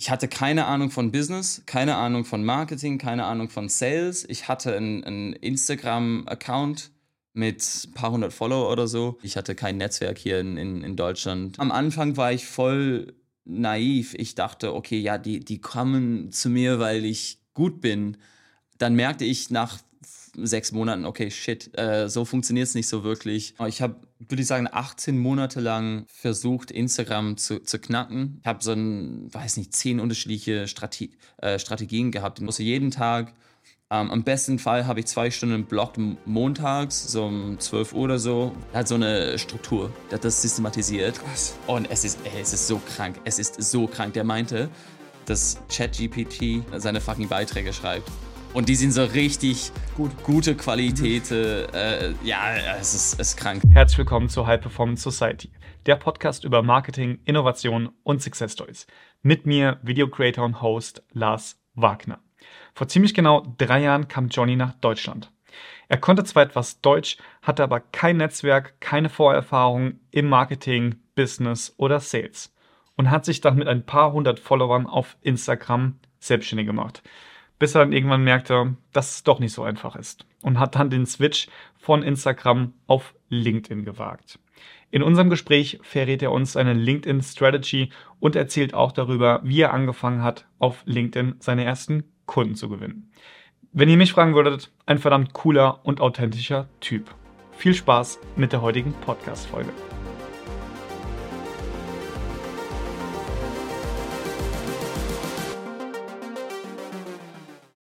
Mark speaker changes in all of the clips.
Speaker 1: ich hatte keine Ahnung von Business, keine Ahnung von Marketing, keine Ahnung von Sales. Ich hatte einen Instagram-Account mit ein paar hundert Follower oder so. Ich hatte kein Netzwerk hier in, in, in Deutschland. Am Anfang war ich voll naiv. Ich dachte, okay, ja, die, die kommen zu mir, weil ich gut bin. Dann merkte ich nach sechs Monaten, okay, shit, äh, so funktioniert es nicht so wirklich. Ich habe, würde ich sagen, 18 Monate lang versucht, Instagram zu, zu knacken. Ich habe so ein, weiß nicht, zehn unterschiedliche Strate äh, Strategien gehabt. Ich musste jeden Tag ähm, am besten Fall habe ich zwei Stunden Block montags, so um 12 Uhr oder so. Er hat so eine Struktur, der hat das systematisiert. Krass. Und es ist, ey, es ist so krank. Es ist so krank. Der meinte, dass ChatGPT seine fucking Beiträge schreibt. Und die sind so richtig gut, gute Qualität. Äh, ja, es ist, es ist krank.
Speaker 2: Herzlich willkommen zur High Performance Society, der Podcast über Marketing, Innovation und Success Stories. Mit mir, Video Creator und Host Lars Wagner. Vor ziemlich genau drei Jahren kam Johnny nach Deutschland. Er konnte zwar etwas Deutsch, hatte aber kein Netzwerk, keine Vorerfahrung im Marketing, Business oder Sales und hat sich dann mit ein paar hundert Followern auf Instagram selbstständig gemacht. Bis er dann irgendwann merkte, dass es doch nicht so einfach ist und hat dann den Switch von Instagram auf LinkedIn gewagt. In unserem Gespräch verrät er uns seine LinkedIn Strategy und erzählt auch darüber, wie er angefangen hat, auf LinkedIn seine ersten Kunden zu gewinnen. Wenn ihr mich fragen würdet, ein verdammt cooler und authentischer Typ. Viel Spaß mit der heutigen Podcast-Folge.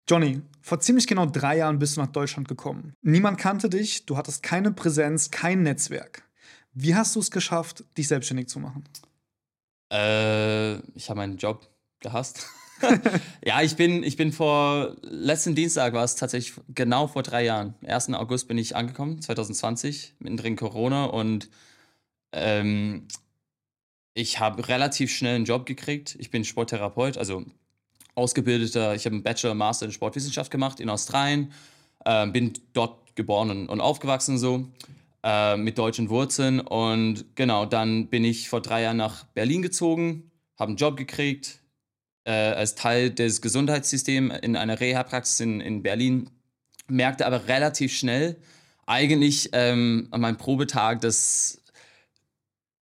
Speaker 2: Johnny, vor ziemlich genau drei Jahren bist du nach Deutschland gekommen. Niemand kannte dich, du hattest keine Präsenz, kein Netzwerk. Wie hast du es geschafft, dich selbstständig zu machen?
Speaker 1: Äh, ich habe meinen Job gehasst. ja, ich bin, ich bin vor letzten Dienstag war es tatsächlich genau vor drei Jahren. 1. August bin ich angekommen, 2020, mittendrin Corona und ähm, ich habe relativ schnell einen Job gekriegt. Ich bin Sporttherapeut, also ausgebildeter, ich habe einen Bachelor, Master in Sportwissenschaft gemacht in Australien, äh, bin dort geboren und, und aufgewachsen so. Äh, mit deutschen Wurzeln und genau, dann bin ich vor drei Jahren nach Berlin gezogen, habe einen Job gekriegt, äh, als Teil des Gesundheitssystems in einer Reha-Praxis in, in Berlin, merkte aber relativ schnell, eigentlich ähm, an meinem Probetag, dass,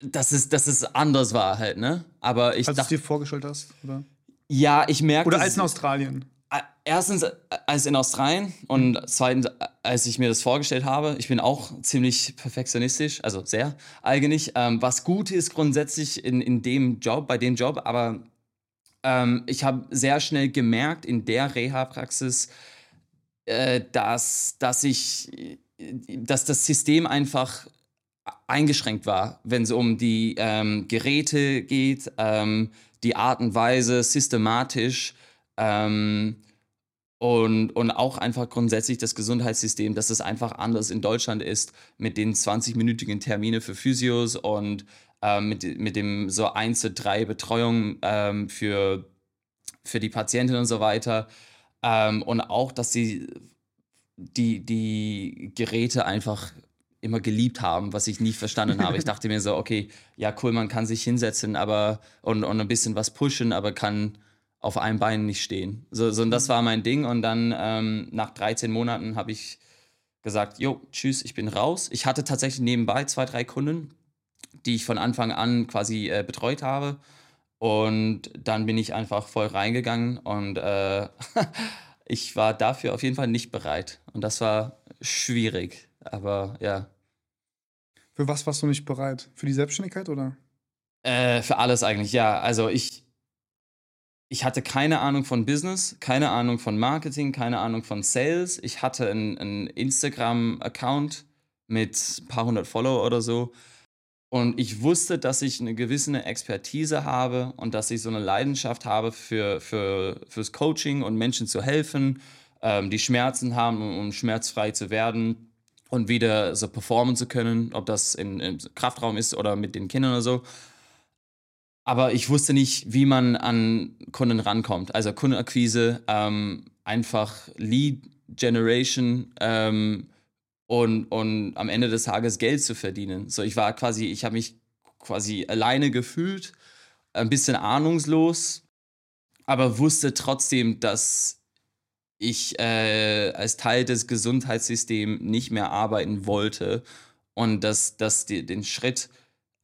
Speaker 1: dass, es, dass es anders war halt, ne? Aber ich
Speaker 2: als du es dir vorgestellt hast, oder?
Speaker 1: Ja, ich merke.
Speaker 2: Oder als in Australien?
Speaker 1: Erstens als in Australien und zweitens, als ich mir das vorgestellt habe. Ich bin auch ziemlich perfektionistisch, also sehr eigentlich. Ähm, was gut ist grundsätzlich in, in dem Job, bei dem Job, aber ähm, ich habe sehr schnell gemerkt in der Reha-Praxis, äh, dass, dass ich, dass das System einfach eingeschränkt war, wenn es um die ähm, Geräte geht, ähm, die Art und Weise, systematisch ähm, und, und auch einfach grundsätzlich das Gesundheitssystem, dass es einfach anders in Deutschland ist mit den 20-minütigen Termine für Physios und ähm, mit, mit dem so 1 zu 3 Betreuung ähm, für, für die Patientin und so weiter. Ähm, und auch, dass sie die, die Geräte einfach immer geliebt haben, was ich nie verstanden habe. Ich dachte mir so, okay, ja cool, man kann sich hinsetzen aber und, und ein bisschen was pushen, aber kann auf einem Bein nicht stehen. So, so und das war mein Ding. Und dann ähm, nach 13 Monaten habe ich gesagt, jo, tschüss, ich bin raus. Ich hatte tatsächlich nebenbei zwei, drei Kunden, die ich von Anfang an quasi äh, betreut habe. Und dann bin ich einfach voll reingegangen und äh, ich war dafür auf jeden Fall nicht bereit. Und das war schwierig. Aber ja.
Speaker 2: Für was warst du nicht bereit? Für die Selbstständigkeit oder?
Speaker 1: Äh, für alles eigentlich, ja. Also ich, ich hatte keine Ahnung von Business, keine Ahnung von Marketing, keine Ahnung von Sales. Ich hatte einen Instagram-Account mit ein paar hundert Follower oder so. Und ich wusste, dass ich eine gewisse Expertise habe und dass ich so eine Leidenschaft habe für, für, fürs Coaching und Menschen zu helfen, ähm, die Schmerzen haben, um schmerzfrei zu werden und wieder so performen zu können, ob das in, im Kraftraum ist oder mit den Kindern oder so. Aber ich wusste nicht, wie man an Kunden rankommt. Also Kundenakquise, ähm, einfach Lead Generation, ähm, und, und am Ende des Tages Geld zu verdienen. So, ich war quasi, ich habe mich quasi alleine gefühlt, ein bisschen ahnungslos. aber wusste trotzdem, dass ich äh, als Teil des Gesundheitssystems nicht mehr arbeiten wollte und dass, dass die, den Schritt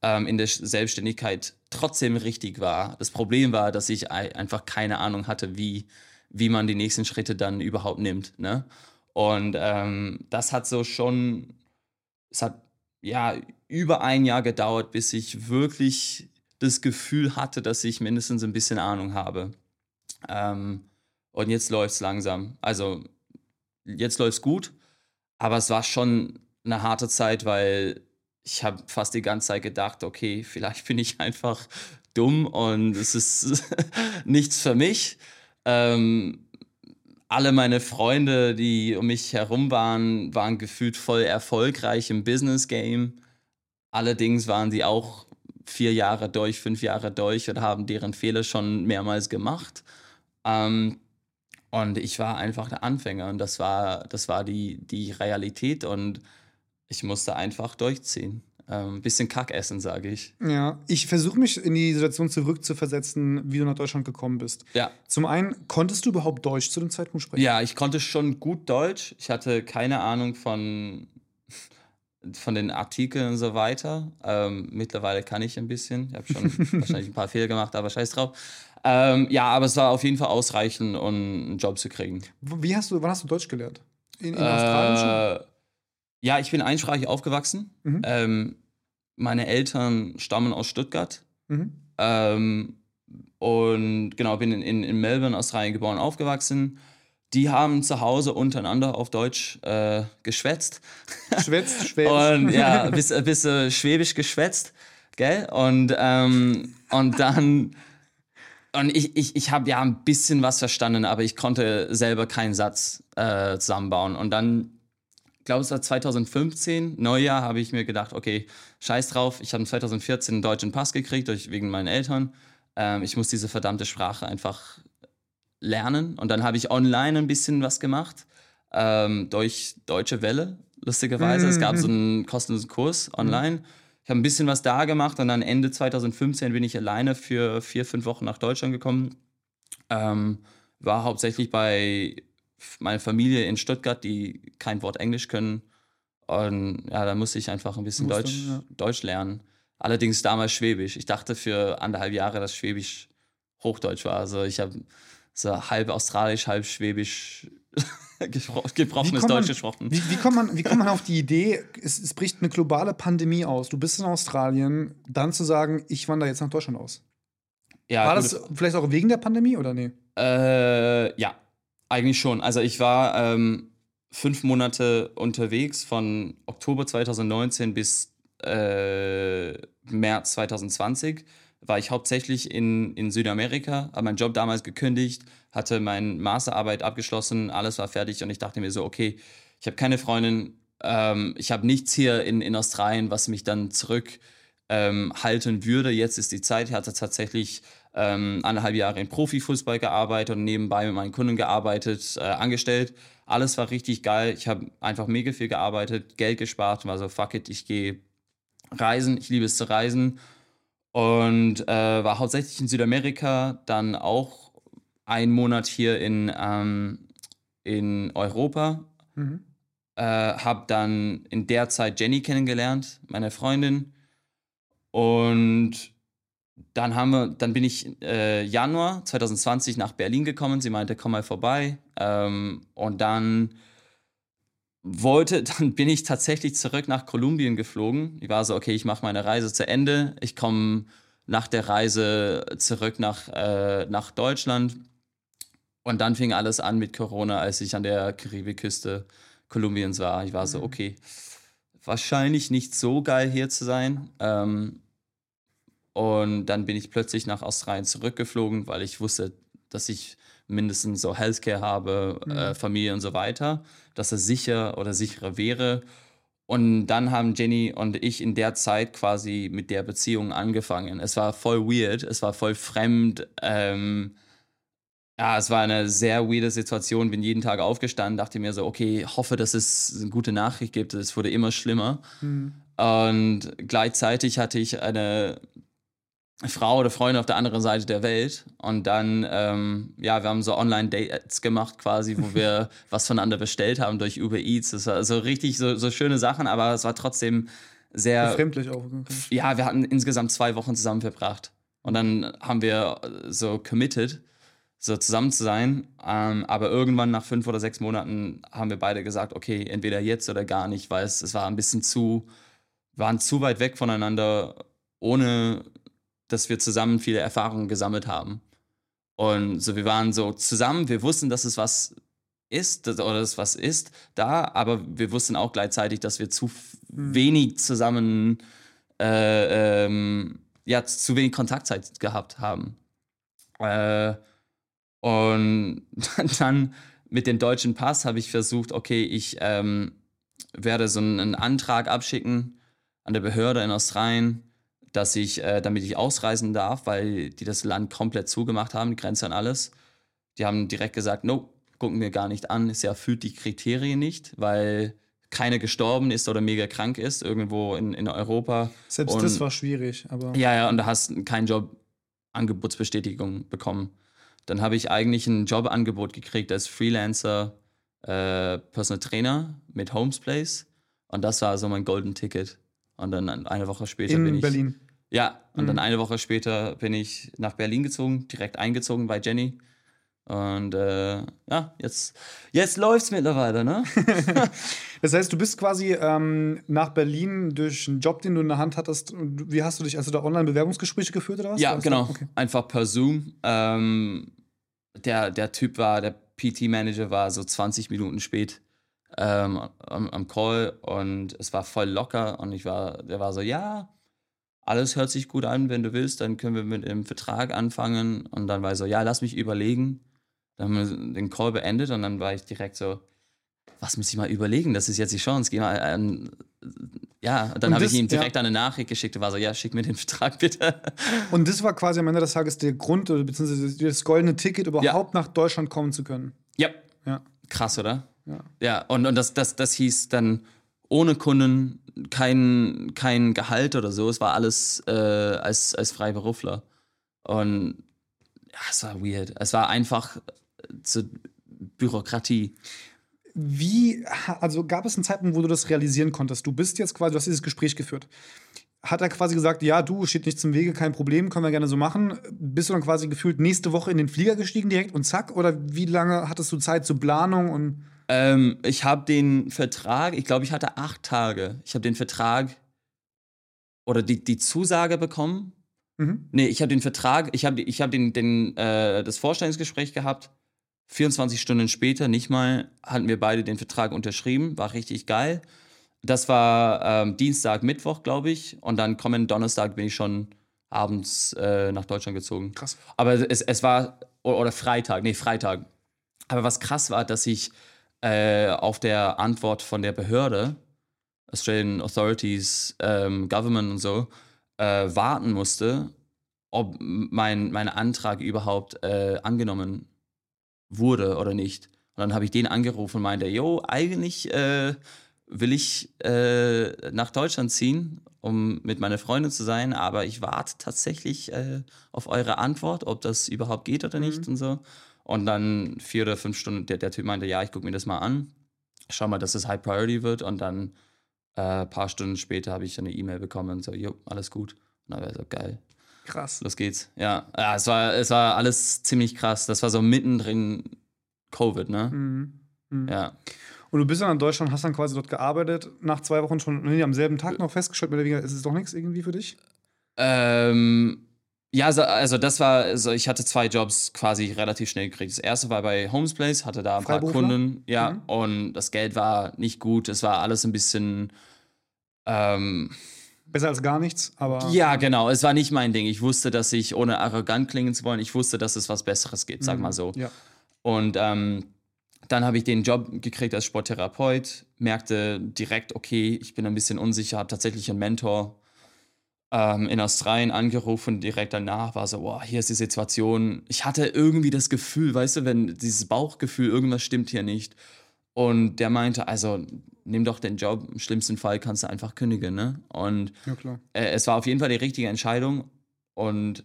Speaker 1: ähm, in der Selbstständigkeit trotzdem richtig war. Das Problem war, dass ich einfach keine Ahnung hatte, wie, wie man die nächsten Schritte dann überhaupt nimmt. Ne? Und ähm, das hat so schon, es hat ja über ein Jahr gedauert, bis ich wirklich das Gefühl hatte, dass ich mindestens ein bisschen Ahnung habe. Ähm, und jetzt läuft es langsam. Also jetzt läuft es gut, aber es war schon eine harte Zeit, weil ich habe fast die ganze Zeit gedacht, okay, vielleicht bin ich einfach dumm und es ist nichts für mich. Ähm, alle meine Freunde, die um mich herum waren, waren gefühlt voll erfolgreich im Business Game. Allerdings waren sie auch vier Jahre durch, fünf Jahre durch und haben deren Fehler schon mehrmals gemacht. Ähm, und ich war einfach der Anfänger und das war, das war die, die Realität und ich musste einfach durchziehen. Ein ähm, bisschen Kack essen, sage ich.
Speaker 3: Ja, ich versuche mich in die Situation zurückzuversetzen, wie du nach Deutschland gekommen bist.
Speaker 1: Ja.
Speaker 3: Zum einen, konntest du überhaupt Deutsch zu dem Zeitpunkt sprechen?
Speaker 1: Ja, ich konnte schon gut Deutsch. Ich hatte keine Ahnung von, von den Artikeln und so weiter. Ähm, mittlerweile kann ich ein bisschen. Ich habe schon wahrscheinlich ein paar Fehler gemacht, aber scheiß drauf. Ähm, ja, aber es war auf jeden Fall ausreichend, um einen Job zu kriegen.
Speaker 3: Wie hast du, wann hast du Deutsch gelernt?
Speaker 1: In, in äh, Australien schon? Ja, ich bin einsprachig aufgewachsen. Mhm. Ähm, meine Eltern stammen aus Stuttgart. Mhm. Ähm, und genau, bin in, in, in Melbourne, Australien geboren, aufgewachsen. Die haben zu Hause untereinander auf Deutsch äh, geschwätzt.
Speaker 3: Schwätzt, Schwäbisch.
Speaker 1: und ja, bis, bis äh, Schwäbisch geschwätzt, gell? Und, ähm, und dann und ich, ich, ich habe ja ein bisschen was verstanden, aber ich konnte selber keinen Satz äh, zusammenbauen. Und dann, glaube ich, es war 2015, Neujahr, habe ich mir gedacht, okay, scheiß drauf, ich habe 2014 einen deutschen Pass gekriegt durch, wegen meinen Eltern. Ähm, ich muss diese verdammte Sprache einfach lernen. Und dann habe ich online ein bisschen was gemacht, ähm, durch Deutsche Welle, lustigerweise. Mhm. Es gab so mhm. einen kostenlosen Kurs online. Mhm ich habe ein bisschen was da gemacht und dann Ende 2015 bin ich alleine für vier, fünf Wochen nach Deutschland gekommen. Ähm, war hauptsächlich bei meiner Familie in Stuttgart, die kein Wort Englisch können. Und ja, da musste ich einfach ein bisschen Deutsch, dann, ja. Deutsch lernen. Allerdings damals Schwäbisch. Ich dachte für anderthalb Jahre, dass Schwäbisch Hochdeutsch war. Also ich habe so halb Australisch, halb Schwäbisch gebrochenes Deutsch gesprochen.
Speaker 3: Wie, wie, kommt man, wie kommt man auf die Idee, es, es, bricht eine globale Pandemie aus, du bist in Australien, dann zu sagen, ich wandere jetzt nach Deutschland aus? Ja, war das vielleicht auch wegen der Pandemie oder nee?
Speaker 1: Äh, ja, eigentlich schon. Also ich war ähm, fünf Monate unterwegs von Oktober 2019 bis äh, März 2020 war ich hauptsächlich in, in Südamerika, habe meinen Job damals gekündigt, hatte meine Masterarbeit abgeschlossen, alles war fertig und ich dachte mir so, okay, ich habe keine Freundin, ähm, ich habe nichts hier in, in Australien, was mich dann zurückhalten ähm, würde. Jetzt ist die Zeit. Ich hatte tatsächlich ähm, anderthalb Jahre in Profifußball gearbeitet und nebenbei mit meinen Kunden gearbeitet, äh, angestellt. Alles war richtig geil. Ich habe einfach mega viel gearbeitet, Geld gespart und war so, fuck it, ich gehe reisen. Ich liebe es zu reisen und äh, war hauptsächlich in Südamerika, dann auch einen Monat hier in, ähm, in Europa. Mhm. Äh, habe dann in der Zeit Jenny kennengelernt, meine Freundin. Und dann haben wir, dann bin ich äh, Januar 2020 nach Berlin gekommen. Sie meinte, komm mal vorbei. Ähm, und dann wollte, dann bin ich tatsächlich zurück nach Kolumbien geflogen. Ich war so, okay, ich mache meine Reise zu Ende. Ich komme nach der Reise zurück nach, äh, nach Deutschland. Und dann fing alles an mit Corona, als ich an der Karibikküste Kolumbiens war. Ich war so, mhm. okay, wahrscheinlich nicht so geil hier zu sein. Ähm, und dann bin ich plötzlich nach Australien zurückgeflogen, weil ich wusste, dass ich mindestens so Healthcare habe, mhm. äh, Familie und so weiter, dass es sicher oder sicherer wäre. Und dann haben Jenny und ich in der Zeit quasi mit der Beziehung angefangen. Es war voll weird, es war voll fremd. Ähm, ja, es war eine sehr weirde Situation. Bin jeden Tag aufgestanden, dachte mir so, okay, hoffe, dass es eine gute Nachricht gibt. Es wurde immer schlimmer. Mhm. Und gleichzeitig hatte ich eine Frau oder Freundin auf der anderen Seite der Welt. Und dann, ähm, ja, wir haben so Online-Dates gemacht quasi, wo wir was voneinander bestellt haben durch Uber Eats. Das war so richtig so, so schöne Sachen, aber es war trotzdem sehr.
Speaker 2: Befremdlich auch.
Speaker 1: Ja, wir hatten insgesamt zwei Wochen zusammen verbracht. Und dann haben wir so committed, so zusammen zu sein. Ähm, aber irgendwann nach fünf oder sechs Monaten haben wir beide gesagt, okay, entweder jetzt oder gar nicht, weil es, es war ein bisschen zu, waren zu weit weg voneinander, ohne dass wir zusammen viele Erfahrungen gesammelt haben. Und so, wir waren so zusammen, wir wussten, dass es was ist oder dass es was ist da, aber wir wussten auch gleichzeitig, dass wir zu mhm. wenig zusammen, äh, ähm, ja, zu wenig Kontaktzeit gehabt haben. Äh, und dann mit dem deutschen Pass habe ich versucht, okay, ich ähm, werde so einen Antrag abschicken an der Behörde in Australien, dass ich, äh, damit ich ausreisen darf, weil die das Land komplett zugemacht haben, die Grenze an alles. Die haben direkt gesagt, no, gucken wir gar nicht an, es erfüllt die Kriterien nicht, weil keiner gestorben ist oder mega krank ist irgendwo in, in Europa.
Speaker 2: Selbst und, das war schwierig, aber.
Speaker 1: Ja, ja, und du hast keinen Job Angebotsbestätigung bekommen. Dann habe ich eigentlich ein Jobangebot gekriegt als Freelancer, äh, Personal Trainer mit Homes Place. Und das war so mein Golden Ticket. Und dann eine Woche später
Speaker 2: In
Speaker 1: bin ich.
Speaker 2: Berlin.
Speaker 1: Ja, und mhm. dann eine Woche später bin ich nach Berlin gezogen, direkt eingezogen bei Jenny. Und äh, ja, jetzt, jetzt läuft es mittlerweile, ne?
Speaker 2: das heißt, du bist quasi ähm, nach Berlin durch einen Job, den du in der Hand hattest. Wie hast du dich, also da Online-Bewerbungsgespräche geführt oder was?
Speaker 1: Ja, genau. Okay. Einfach per Zoom. Ähm, der, der Typ war, der PT-Manager war so 20 Minuten spät ähm, am, am, Call und es war voll locker und ich war, der war so, ja, alles hört sich gut an, wenn du willst, dann können wir mit dem Vertrag anfangen und dann war ich so, ja, lass mich überlegen. Dann haben wir den Call beendet und dann war ich direkt so, was muss ich mal überlegen? Das ist jetzt die Chance. Geh mal an. Ja, dann habe ich ihm direkt ja. eine Nachricht geschickt und war so, ja, schick mir den Vertrag bitte.
Speaker 2: Und das war quasi am Ende des Tages der Grund, beziehungsweise das goldene Ticket, überhaupt ja. nach Deutschland kommen zu können.
Speaker 1: Ja. ja. Krass, oder? Ja. Ja, und, und das, das, das hieß dann ohne Kunden, kein, kein Gehalt oder so. Es war alles äh, als, als Freiberufler. Und ja, es war weird. Es war einfach zur Bürokratie.
Speaker 2: Wie, also gab es einen Zeitpunkt, wo du das realisieren konntest? Du bist jetzt quasi, du hast dieses Gespräch geführt. Hat er quasi gesagt, ja, du, steht nichts im Wege, kein Problem, können wir gerne so machen. Bist du dann quasi gefühlt nächste Woche in den Flieger gestiegen direkt und zack? Oder wie lange hattest du Zeit zur Planung und.
Speaker 1: Ähm, ich habe den Vertrag, ich glaube, ich hatte acht Tage. Ich habe den Vertrag oder die, die Zusage bekommen. Mhm. Nee, ich habe den Vertrag, ich habe ich hab den, den, äh, das Vorstellungsgespräch gehabt 24 Stunden später, nicht mal, hatten wir beide den Vertrag unterschrieben, war richtig geil. Das war ähm, Dienstag, Mittwoch, glaube ich. Und dann kommenden Donnerstag bin ich schon abends äh, nach Deutschland gezogen.
Speaker 2: Krass.
Speaker 1: Aber es, es war, oder Freitag, nee, Freitag. Aber was krass war, dass ich äh, auf der Antwort von der Behörde, Australian Authorities, ähm, Government und so, äh, warten musste, ob mein, mein Antrag überhaupt äh, angenommen wurde oder nicht. Und dann habe ich den angerufen und meinte, jo, eigentlich äh, will ich äh, nach Deutschland ziehen, um mit meiner Freundin zu sein, aber ich warte tatsächlich äh, auf eure Antwort, ob das überhaupt geht oder nicht mhm. und so. Und dann vier oder fünf Stunden, der, der Typ meinte, ja, ich gucke mir das mal an, schau mal, dass es High Priority wird und dann ein äh, paar Stunden später habe ich eine E-Mail bekommen und so, jo, alles gut. Und dann war so, geil.
Speaker 2: Krass.
Speaker 1: Los geht's. Ja, ja es, war, es war alles ziemlich krass. Das war so mittendrin Covid, ne? Mhm. Mhm. Ja.
Speaker 2: Und du bist dann in Deutschland, hast dann quasi dort gearbeitet, nach zwei Wochen schon, nee, am selben Tag noch festgestellt, mehr oder weniger, ist es doch nichts irgendwie für dich?
Speaker 1: Ähm, ja, also, also das war, also ich hatte zwei Jobs quasi relativ schnell gekriegt. Das erste war bei Homes Place, hatte da ein paar Kunden, ja, mhm. und das Geld war nicht gut. Es war alles ein bisschen ähm,
Speaker 2: Besser als gar nichts, aber.
Speaker 1: Ja, genau. Es war nicht mein Ding. Ich wusste, dass ich, ohne arrogant klingen zu wollen, ich wusste, dass es was Besseres gibt, sag mhm. mal so.
Speaker 2: Ja.
Speaker 1: Und ähm, dann habe ich den Job gekriegt als Sporttherapeut, merkte direkt, okay, ich bin ein bisschen unsicher, habe tatsächlich einen Mentor ähm, in Australien angerufen. Direkt danach war so, wow, hier ist die Situation. Ich hatte irgendwie das Gefühl, weißt du, wenn dieses Bauchgefühl, irgendwas stimmt hier nicht. Und der meinte, also nimm doch den Job, im schlimmsten Fall kannst du einfach kündigen. Ne? Und
Speaker 2: ja,
Speaker 1: äh, es war auf jeden Fall die richtige Entscheidung. und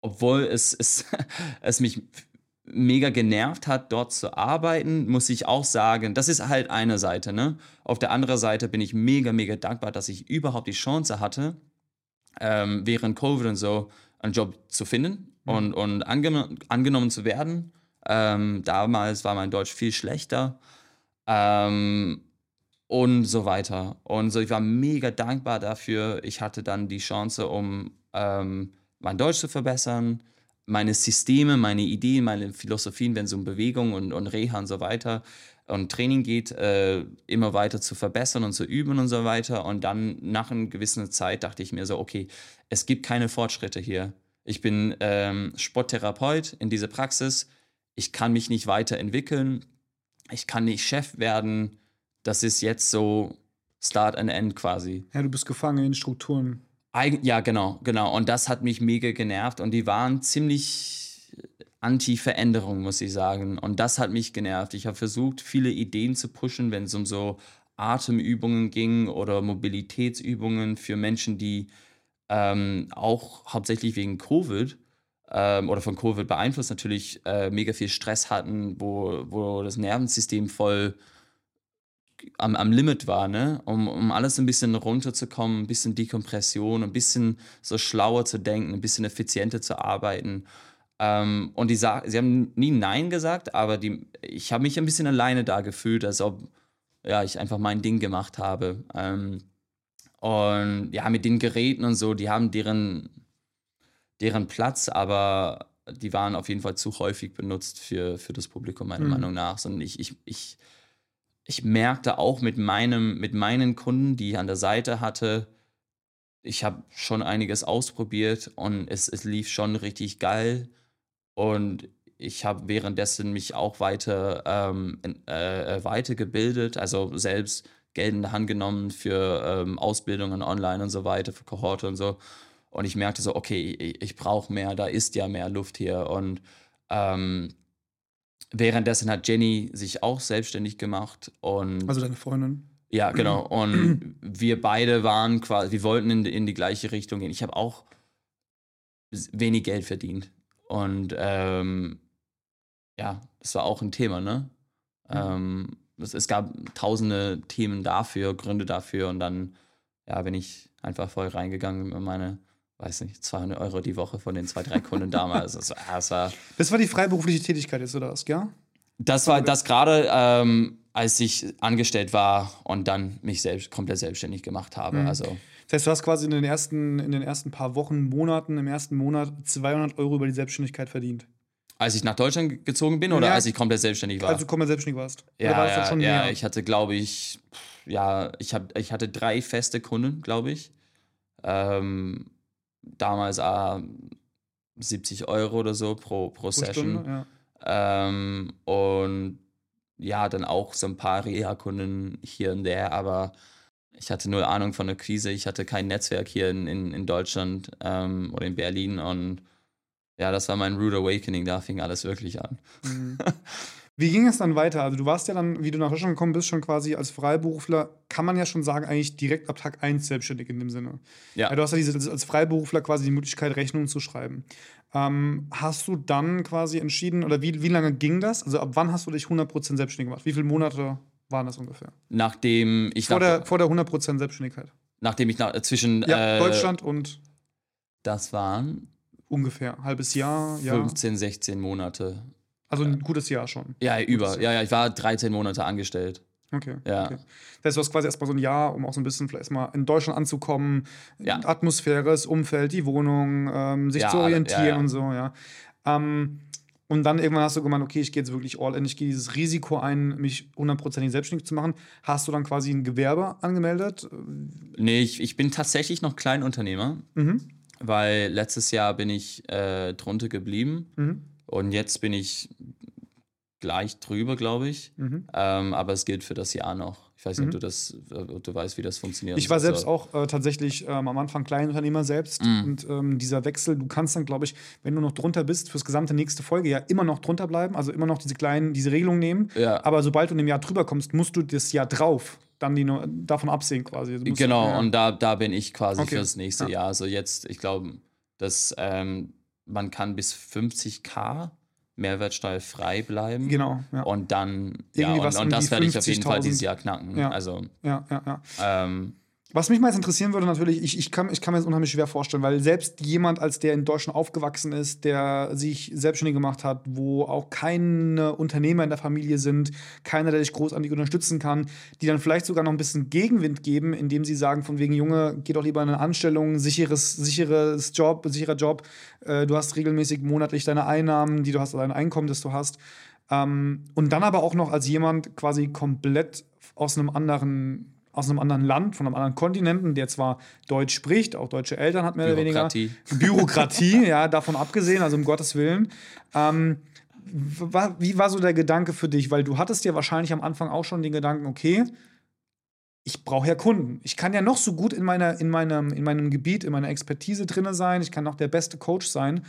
Speaker 1: obwohl es, es, es mich mega genervt hat, dort zu arbeiten, muss ich auch sagen, das ist halt eine Seite. Ne? Auf der anderen Seite bin ich mega, mega dankbar, dass ich überhaupt die Chance hatte, ähm, während Covid und so einen Job zu finden mhm. und, und ange angenommen zu werden. Ähm, damals war mein Deutsch viel schlechter ähm, und so weiter. Und so, ich war mega dankbar dafür. Ich hatte dann die Chance, um ähm, mein Deutsch zu verbessern, meine Systeme, meine Ideen, meine Philosophien, wenn es um Bewegung und, und Reha und so weiter und Training geht, äh, immer weiter zu verbessern und zu üben und so weiter. Und dann nach einer gewissen Zeit dachte ich mir so, okay, es gibt keine Fortschritte hier. Ich bin ähm, Sporttherapeut in dieser Praxis. Ich kann mich nicht weiterentwickeln. Ich kann nicht Chef werden. Das ist jetzt so Start and End quasi.
Speaker 2: Ja, du bist gefangen in Strukturen.
Speaker 1: Eig ja, genau, genau. Und das hat mich mega genervt. Und die waren ziemlich Anti-Veränderung, muss ich sagen. Und das hat mich genervt. Ich habe versucht, viele Ideen zu pushen, wenn es um so Atemübungen ging oder Mobilitätsübungen für Menschen, die ähm, auch hauptsächlich wegen Covid ähm, oder von Covid beeinflusst natürlich äh, mega viel Stress hatten, wo, wo das Nervensystem voll am, am Limit war, ne? Um, um alles ein bisschen runterzukommen, ein bisschen Dekompression, ein bisschen so schlauer zu denken, ein bisschen effizienter zu arbeiten. Ähm, und die sie haben nie Nein gesagt, aber die, ich habe mich ein bisschen alleine da gefühlt, als ob ja, ich einfach mein Ding gemacht habe. Ähm, und ja, mit den Geräten und so, die haben deren, deren Platz, aber die waren auf jeden Fall zu häufig benutzt für, für das Publikum, meiner mhm. Meinung nach. Und ich, ich, ich, ich merkte auch mit, meinem, mit meinen Kunden, die ich an der Seite hatte, ich habe schon einiges ausprobiert und es, es lief schon richtig geil. Und ich habe währenddessen mich auch weiter ähm, äh, weitergebildet, also selbst Geld in der Hand genommen für ähm, Ausbildungen online und so weiter, für Kohorte und so. Und ich merkte so, okay, ich, ich brauche mehr, da ist ja mehr Luft hier. Und ähm, währenddessen hat Jenny sich auch selbstständig gemacht. Und
Speaker 2: also deine Freundin?
Speaker 1: Ja, genau. Und wir beide waren quasi, wir wollten in, in die gleiche Richtung gehen. Ich habe auch wenig Geld verdient. Und ähm, ja, das war auch ein Thema, ne? Mhm. Ähm, es, es gab tausende Themen dafür, Gründe dafür und dann, ja, bin ich einfach voll reingegangen mit meine, weiß nicht, 200 Euro die Woche von den zwei, drei Kunden damals. Das war, das war,
Speaker 2: das war die freiberufliche Tätigkeit jetzt, oder was, ja?
Speaker 1: Das war das gerade, ähm, als ich angestellt war und dann mich selbst komplett selbstständig gemacht habe. Mhm. Also.
Speaker 2: Das heißt, du hast quasi in den, ersten, in den ersten paar Wochen, Monaten, im ersten Monat 200 Euro über die Selbstständigkeit verdient.
Speaker 1: Als ich nach Deutschland gezogen bin oder ja, als ich komplett selbstständig war?
Speaker 2: Als du komplett selbstständig warst.
Speaker 1: Ja, war ja, ja ich hatte, glaube ich, ja, ich, hab, ich hatte drei feste Kunden, glaube ich. Ähm, damals äh, 70 Euro oder so pro, pro, pro Session. Stunde, ja. ähm, und ja, dann auch so ein paar Reha-Kunden hier und der, aber ich hatte null Ahnung von der Krise. Ich hatte kein Netzwerk hier in, in, in Deutschland ähm, oder in Berlin und ja, das war mein Rude Awakening, da fing alles wirklich an. Mhm.
Speaker 2: Wie ging es dann weiter? Also du warst ja dann, wie du nach Deutschland gekommen bist, schon quasi als Freiberufler, kann man ja schon sagen, eigentlich direkt ab Tag 1 selbstständig in dem Sinne. Ja. du hast ja diese, als Freiberufler quasi die Möglichkeit, Rechnungen zu schreiben. Ähm, hast du dann quasi entschieden, oder wie, wie lange ging das? Also ab wann hast du dich 100% selbstständig gemacht? Wie viele Monate waren das ungefähr?
Speaker 1: Nachdem ich...
Speaker 2: Vor, der, vor der 100% Selbstständigkeit.
Speaker 1: Nachdem ich nach, zwischen...
Speaker 2: Ja, äh, Deutschland und...
Speaker 1: Das waren
Speaker 2: Ungefähr, halbes Jahr,
Speaker 1: ja. 15, 16 Monate.
Speaker 2: Also ein gutes Jahr schon.
Speaker 1: Ja, über. Ja, ja, ich war 13 Monate angestellt.
Speaker 2: Okay.
Speaker 1: Ja.
Speaker 2: Okay. Das heißt, du hast quasi erstmal so ein Jahr, um auch so ein bisschen vielleicht mal in Deutschland anzukommen, ja. Atmosphäre, das Umfeld, die Wohnung, ähm, sich ja, zu orientieren ja, und so, ja. Ähm, und dann irgendwann hast du gemeint, okay, ich gehe jetzt wirklich all in, ich gehe dieses Risiko ein, mich hundertprozentig selbstständig zu machen. Hast du dann quasi ein Gewerbe angemeldet?
Speaker 1: Nee, ich, ich bin tatsächlich noch Kleinunternehmer. Mhm weil letztes Jahr bin ich äh, drunter geblieben mhm. und jetzt bin ich gleich drüber, glaube ich. Mhm. Ähm, aber es gilt für das Jahr noch. Ich weiß nicht, mhm. ob, du das, ob du weißt, wie das funktioniert.
Speaker 2: Ich war selbst auch äh, tatsächlich ähm, am Anfang Kleinunternehmer selbst. Mhm. Und ähm, dieser Wechsel, du kannst dann, glaube ich, wenn du noch drunter bist, fürs gesamte nächste Folge ja immer noch drunter bleiben, also immer noch diese kleinen, diese Regelung nehmen. Ja. Aber sobald du in dem Jahr drüber kommst, musst du das Jahr drauf dann die nur davon absehen quasi.
Speaker 1: Genau, ja. und da, da bin ich quasi okay. fürs nächste ja. Jahr. Also jetzt, ich glaube, dass ähm, man kann bis 50k Mehrwertsteuer frei bleiben.
Speaker 2: Genau, ja.
Speaker 1: Und dann, ja,
Speaker 2: Irgendwie
Speaker 1: und,
Speaker 2: was um
Speaker 1: und das werde ich auf jeden Fall
Speaker 2: 50.000.
Speaker 1: dieses Jahr knacken.
Speaker 2: Ja.
Speaker 1: Also,
Speaker 2: Ja, ja, ja.
Speaker 1: ähm,
Speaker 2: Was mich mal jetzt interessieren würde, natürlich, ich, ich, kann, ich kann mir das unheimlich schwer vorstellen, weil selbst jemand, als der in Deutschland aufgewachsen ist, der sich selbstständig gemacht hat, wo auch keine Unternehmer in der Familie sind, keiner, der dich großartig unterstützen kann, die dann vielleicht sogar noch ein bisschen Gegenwind geben, indem sie sagen, von wegen, Junge, geh doch lieber in eine Anstellung, sicheres, sicheres Job, sicherer Job, äh, du hast regelmäßig monatlich deine Einnahmen, die du hast, dein Einkommen, das du hast. Ähm, und dann aber auch noch als jemand quasi komplett aus einem anderen aus einem anderen Land, von einem anderen Kontinenten, der zwar Deutsch spricht, auch deutsche Eltern hat mehr oder weniger.
Speaker 1: Bürokratie.
Speaker 2: Bürokratie, ja, davon abgesehen, also um Gottes Willen. Ähm, wie war so der Gedanke für dich? Weil du hattest ja wahrscheinlich am Anfang auch schon den Gedanken, okay, ich brauche ja Kunden. Ich kann ja noch so gut in, meiner, in, meinem, in meinem Gebiet, in meiner Expertise drin sein, ich kann noch der beste Coach sein.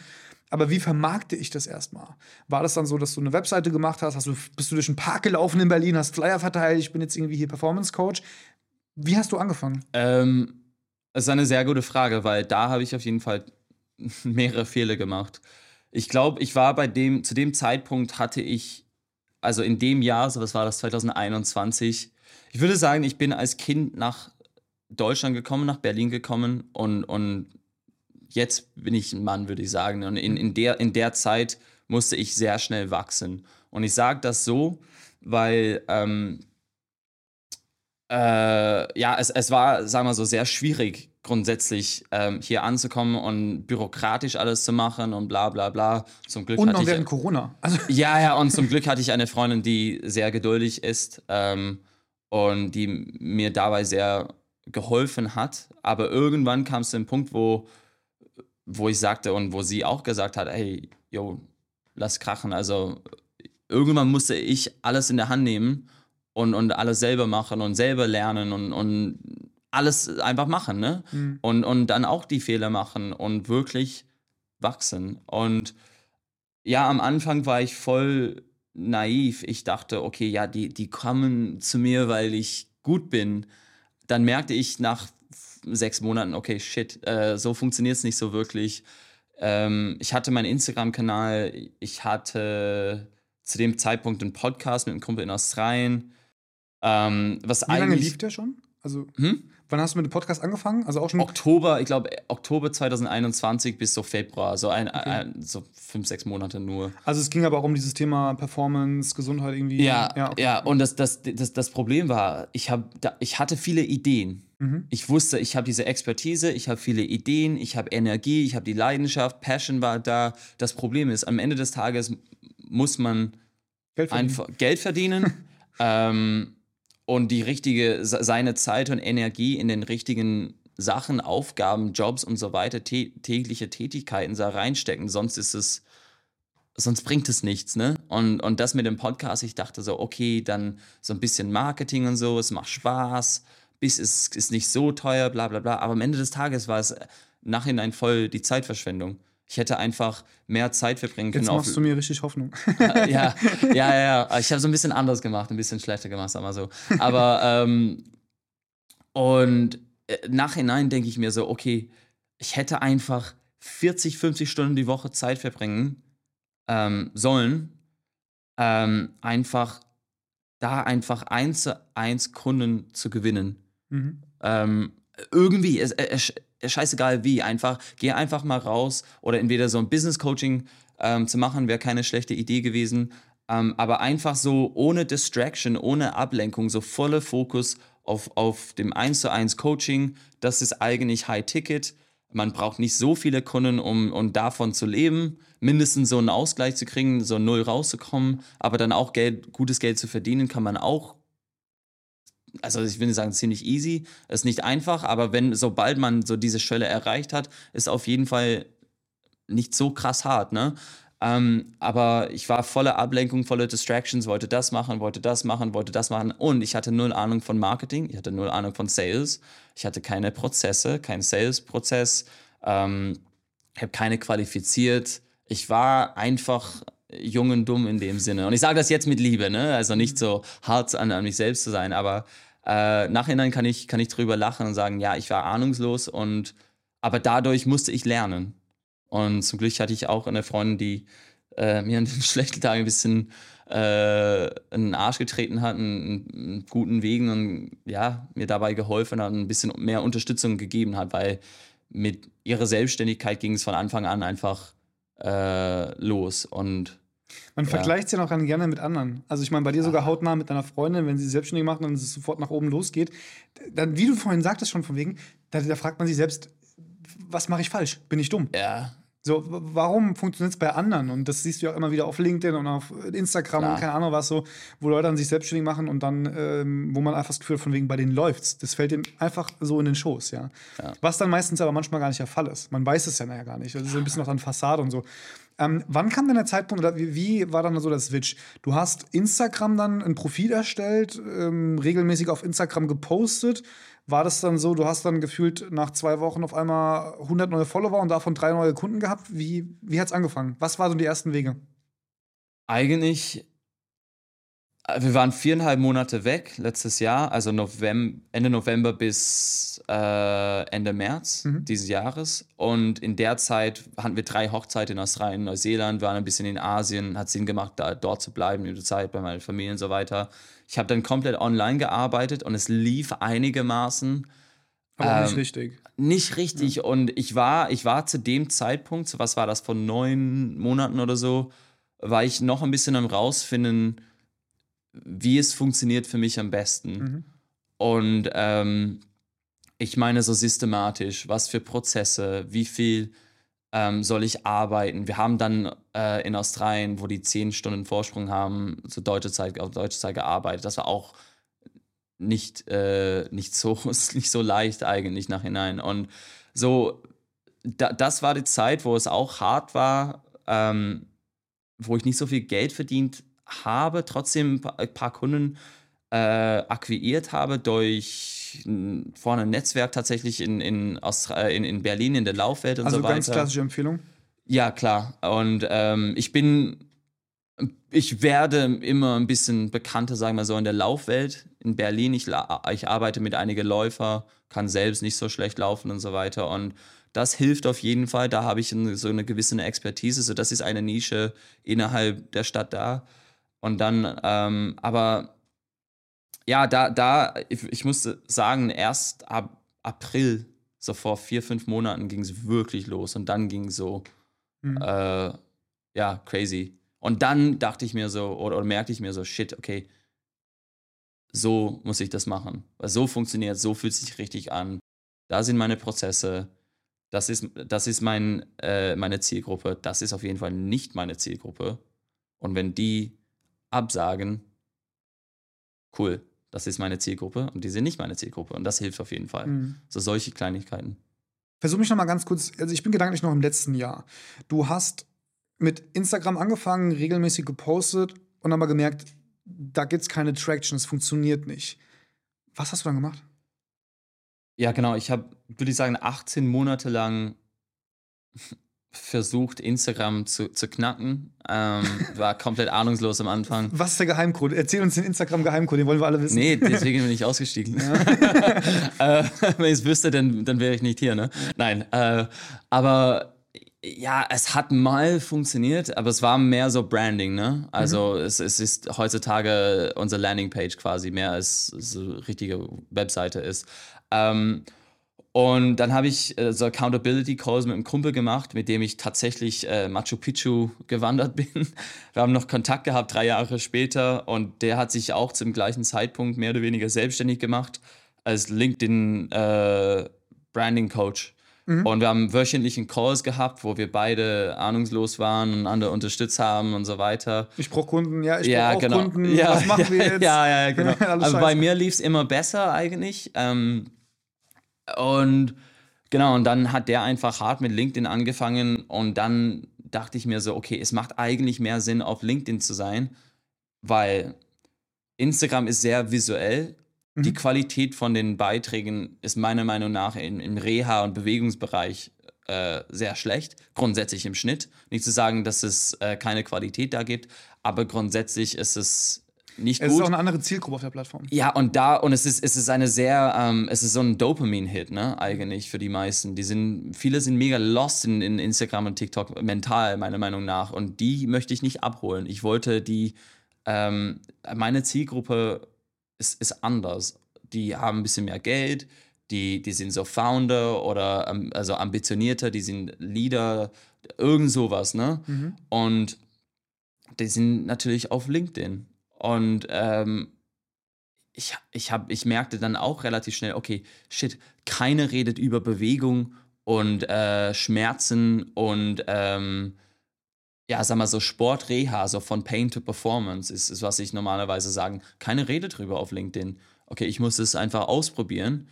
Speaker 2: Aber wie vermarkte ich das erstmal? War das dann so, dass du eine Webseite gemacht hast? hast du, bist du durch den Park gelaufen in Berlin, hast Flyer verteilt, ich bin jetzt irgendwie hier Performance Coach? Wie hast du angefangen?
Speaker 1: Ähm, das ist eine sehr gute Frage, weil da habe ich auf jeden Fall mehrere Fehler gemacht. Ich glaube, ich war bei dem, zu dem Zeitpunkt hatte ich, also in dem Jahr, so was war das, 2021, ich würde sagen, ich bin als Kind nach Deutschland gekommen, nach Berlin gekommen und, und jetzt bin ich ein Mann, würde ich sagen. Und in, in, der, in der Zeit musste ich sehr schnell wachsen. Und ich sage das so, weil ähm, äh, ja, es, es war, sagen wir so, sehr schwierig, grundsätzlich ähm, hier anzukommen und bürokratisch alles zu machen und bla bla bla. Zum Glück
Speaker 2: Und noch
Speaker 1: ich.
Speaker 2: während Corona. Also,
Speaker 1: Ja, ja, und zum Glück hatte ich eine Freundin, die sehr geduldig ist ähm, und die mir dabei sehr geholfen hat. Aber irgendwann kam es zu dem Punkt, wo, wo ich sagte und wo sie auch gesagt hat, hey, yo, lass krachen. Also irgendwann musste ich alles in der Hand nehmen und, und alles selber machen und selber lernen und, und alles einfach machen, ne?
Speaker 2: Mhm.
Speaker 1: Und, und dann auch die Fehler machen und wirklich wachsen. Und ja, am Anfang war ich voll naiv. Ich dachte, okay, ja, die, die kommen zu mir, weil ich gut bin. Dann merkte ich nach sechs Monaten, okay, shit, äh, so funktioniert es nicht so wirklich. Ähm, ich hatte meinen Instagram-Kanal, ich hatte zu dem Zeitpunkt einen Podcast mit einem Kumpel in Australien. Ähm, was
Speaker 2: wie lange lief der schon? Also,
Speaker 1: Hm?
Speaker 2: wann hast du mit dem Podcast angefangen? Also auch schon.
Speaker 1: Oktober, ich glaube Oktober 2021 bis so Februar, so ein, ein so fünf, sechs Monate nur.
Speaker 2: Also es ging aber auch um dieses Thema Performance, Gesundheit irgendwie.
Speaker 1: Ja, ja,
Speaker 2: okay.
Speaker 1: und das, das, das, das Problem war, ich, hab, da, ich hatte viele Ideen.
Speaker 2: Mhm.
Speaker 1: Ich wusste, ich habe diese Expertise, ich habe viele Ideen, ich habe Energie, ich habe die Leidenschaft, Passion war da. Das Problem ist, am Ende des Tages muss man
Speaker 2: Geld verdienen.
Speaker 1: Geld verdienen ähm, und die richtige, se- seine Zeit und Energie in den richtigen Sachen, Aufgaben, Jobs und so weiter, tä tägliche Tätigkeiten da reinstecken. Sonst ist es, sonst bringt es nichts, ne? Und, und das mit dem Podcast, ich dachte so, okay, dann so ein bisschen Marketing und so, es macht Spaß, bis es ist nicht so teuer, bla bla bla. Aber am Ende des Tages war es nachhinein voll die Zeitverschwendung. Ich hätte einfach mehr Zeit verbringen können
Speaker 2: Jetzt machst du mir richtig Hoffnung.
Speaker 1: ja, ja, ja, ja. Ich habe so ein bisschen anders gemacht, ein bisschen schlechter gemacht, sag mal so. Aber, ähm, und äh, nachhinein denke ich mir so, okay, ich hätte einfach 40, 50 Stunden die Woche Zeit verbringen ähm, sollen, ähm, einfach da einfach eins zu eins Kunden zu gewinnen.
Speaker 2: mhm.
Speaker 1: Ähm, irgendwie, es, es, es scheißegal wie, einfach, geh einfach mal raus oder entweder so ein Business Coaching ähm, zu machen, wäre keine schlechte Idee gewesen. Ähm, aber einfach so ohne Distraction, ohne Ablenkung, so voller Fokus auf, auf dem 1 zu 1 Coaching, das ist eigentlich High Ticket. Man braucht nicht so viele Kunden, um, um davon zu leben, mindestens so einen Ausgleich zu kriegen, so null rauszukommen, aber dann auch Geld, gutes Geld zu verdienen, kann man auch also ich nicht sagen ziemlich easy, ist nicht einfach, aber wenn, sobald man so diese Schwelle erreicht hat, ist auf jeden Fall nicht so krass hart, ne? Ähm, aber ich war voller Ablenkung, voller Distractions, wollte das machen, wollte das machen, wollte das machen. Und ich hatte null Ahnung von Marketing, ich hatte null Ahnung von Sales, ich hatte keine Prozesse, keinen Sales-Prozess, ähm, habe keine qualifiziert, ich war einfach jung und dumm in dem Sinne. Und ich sage das jetzt mit Liebe, ne? Also nicht so hart an, an mich selbst zu sein, aber äh, nachhinein kann ich, kann ich drüber lachen und sagen, ja, ich war ahnungslos und aber dadurch musste ich lernen. Und zum Glück hatte ich auch eine Freundin, die äh, mir an den schlechten Tagen ein bisschen äh, einen Arsch getreten hat, einen, einen, guten Wegen und ja, mir dabei geholfen hat, ein bisschen mehr Unterstützung gegeben hat, weil mit ihrer Selbstständigkeit ging es von Anfang an einfach äh, los. Und
Speaker 2: man ja. vergleicht es ja auch gerne mit anderen. Also ich meine, bei dir sogar hautnah mit deiner Freundin, wenn sie selbstständig macht und es sofort nach oben losgeht. Dann, wie du vorhin sagtest schon von wegen, da, da fragt man sich selbst, was mache ich falsch? Bin ich dumm?
Speaker 1: Ja.
Speaker 2: So, warum funktioniert es bei anderen? Und das siehst du ja auch immer wieder auf LinkedIn und auf Instagram Klar. und keine Ahnung was so, wo Leute dann sich selbstständig machen und dann, ähm, wo man einfach das Gefühl hat, von wegen bei denen läuft's. Das fällt ihnen einfach so in den Schoß, ja? ja. Was dann meistens aber manchmal gar nicht der Fall ist. Man weiß es ja nachher gar nicht. Das ist ein bisschen noch dann Fassade und so. Ähm, wann kam denn der Zeitpunkt oder wie, wie, war dann so der Switch? Du hast Instagram dann ein Profil erstellt, ähm, regelmäßig auf Instagram gepostet war das dann so, du hast dann gefühlt nach zwei Wochen auf einmal 100 neue Follower und davon drei neue Kunden gehabt? Wie, wie hat es angefangen? Was waren so die ersten Wege?
Speaker 1: Eigentlich, äh, wir waren viereinhalb Monate weg letztes Jahr, also November, Ende November bis äh, Ende März mhm. dieses Jahres. Und in der Zeit hatten wir drei Hochzeiten in Australien, Neuseeland, waren ein bisschen in Asien, hat Sinn gemacht, da, dort zu bleiben, in der Zeit bei meiner Familie und so weiter. Ich habe dann komplett online gearbeitet und es lief einigermaßen.
Speaker 2: Aber ähm, nicht richtig.
Speaker 1: Nicht richtig. Ja. Und ich war, ich war zu dem Zeitpunkt, was war das, vor neun Monaten oder so, war ich noch ein bisschen am rausfinden, wie es funktioniert für mich am besten. Mhm. Und ähm, ich meine so systematisch, was für Prozesse, wie viel ähm, soll ich arbeiten. Wir haben dann äh, in Australien, wo die zehn Stunden Vorsprung haben, zur deutsche Zeit, auf deutsche Zeit gearbeitet. Das war auch nicht, äh, nicht, so, nicht so leicht eigentlich nachhinein. Und so, da, das war die Zeit, wo es auch hart war, ähm, wo ich nicht so viel Geld verdient habe, trotzdem ein paar Kunden äh, akquiriert habe durch vorne ein Netzwerk tatsächlich in, in, äh, in, in Berlin in der Laufwelt und also so weiter. Also
Speaker 2: ganz klassische Empfehlung?
Speaker 1: Ja, klar. Und ähm, ich bin, ich werde immer ein bisschen bekannter, sagen wir so, in der Laufwelt in Berlin. Ich, ich arbeite mit einigen Läufer, kann selbst nicht so schlecht laufen und so weiter. Und das hilft auf jeden Fall. Da habe ich so eine gewisse Expertise. So, das ist eine Nische innerhalb der Stadt da. Und dann, ähm, aber ja, da, da, ich, ich musste sagen, erst ab April, so vor vier, fünf Monaten ging es wirklich los und dann ging so, mhm. äh, ja, crazy. Und dann dachte ich mir so, oder, oder merkte ich mir so, shit, okay, so muss ich das machen. Weil so funktioniert, so fühlt es sich richtig an. Da sind meine Prozesse. Das ist, das ist mein, äh, meine Zielgruppe. Das ist auf jeden Fall nicht meine Zielgruppe. Und wenn die absagen, cool das ist meine Zielgruppe und die sind nicht meine Zielgruppe. Und das hilft auf jeden Fall. Mhm. So solche Kleinigkeiten.
Speaker 2: Versuch mich noch mal ganz kurz, also ich bin gedanklich noch im letzten Jahr. Du hast mit Instagram angefangen, regelmäßig gepostet und aber gemerkt, da gibt es keine Traction, es funktioniert nicht. Was hast du dann gemacht?
Speaker 1: Ja, genau. Ich habe, würde ich sagen, 18 Monate lang versucht, Instagram zu, zu knacken. Ähm, war komplett ahnungslos am Anfang.
Speaker 2: Was ist der Geheimcode? Erzähl uns den Instagram-Geheimcode, den wollen wir alle wissen.
Speaker 1: Nee, deswegen bin ich ausgestiegen. Ja. äh, wenn ich es wüsste, dann, dann wäre ich nicht hier, ne? Nein. Äh, aber ja, es hat mal funktioniert, aber es war mehr so Branding, ne? Also mhm. es, es ist heutzutage unsere Landingpage quasi mehr als so richtige Webseite ist. Ähm, und dann habe ich äh, so Accountability Calls mit einem Kumpel gemacht, mit dem ich tatsächlich äh, Machu Picchu gewandert bin. Wir haben noch Kontakt gehabt drei Jahre später und der hat sich auch zum gleichen Zeitpunkt mehr oder weniger selbstständig gemacht als LinkedIn äh, Branding Coach. Mhm. Und wir haben wöchentlichen Calls gehabt, wo wir beide ahnungslos waren und andere unterstützt haben und so weiter.
Speaker 2: Ich brauche Kunden, ja, ich
Speaker 1: ja,
Speaker 2: brauche
Speaker 1: genau.
Speaker 2: Kunden,
Speaker 1: ja,
Speaker 2: was machen
Speaker 1: ja,
Speaker 2: wir jetzt?
Speaker 1: Ja, ja, genau. Aber bei mir lief es immer besser eigentlich. Ähm, und genau, und dann hat der einfach hart mit LinkedIn angefangen und dann dachte ich mir so, okay, es macht eigentlich mehr Sinn, auf LinkedIn zu sein, weil Instagram ist sehr visuell. Mhm. Die Qualität von den Beiträgen ist meiner Meinung nach in, im Reha- und Bewegungsbereich äh, sehr schlecht, grundsätzlich im Schnitt. Nicht zu sagen, dass es äh, keine Qualität da gibt, aber grundsätzlich ist es nicht
Speaker 2: Es
Speaker 1: gut.
Speaker 2: ist auch eine andere Zielgruppe auf der Plattform.
Speaker 1: Ja, und da, und es ist, es ist eine sehr, ähm, es ist so ein Dopamin-Hit, ne, eigentlich für die meisten. Die sind, viele sind mega lost in, in Instagram und TikTok mental, meiner Meinung nach. Und die möchte ich nicht abholen. Ich wollte die, ähm, meine Zielgruppe ist, ist anders. Die haben ein bisschen mehr Geld, die, die sind so Founder oder ähm, also ambitionierter, die sind Leader, irgend sowas, ne? Und die sind natürlich auf LinkedIn. Und ähm, ich, ich, hab, ich merkte dann auch relativ schnell, okay, shit, keiner redet über Bewegung und äh, Schmerzen und ähm, ja, sag mal so Sportreha, so von Pain to Performance ist, ist, was ich normalerweise sagen. Keine Rede drüber auf LinkedIn. Okay, ich muss es einfach ausprobieren.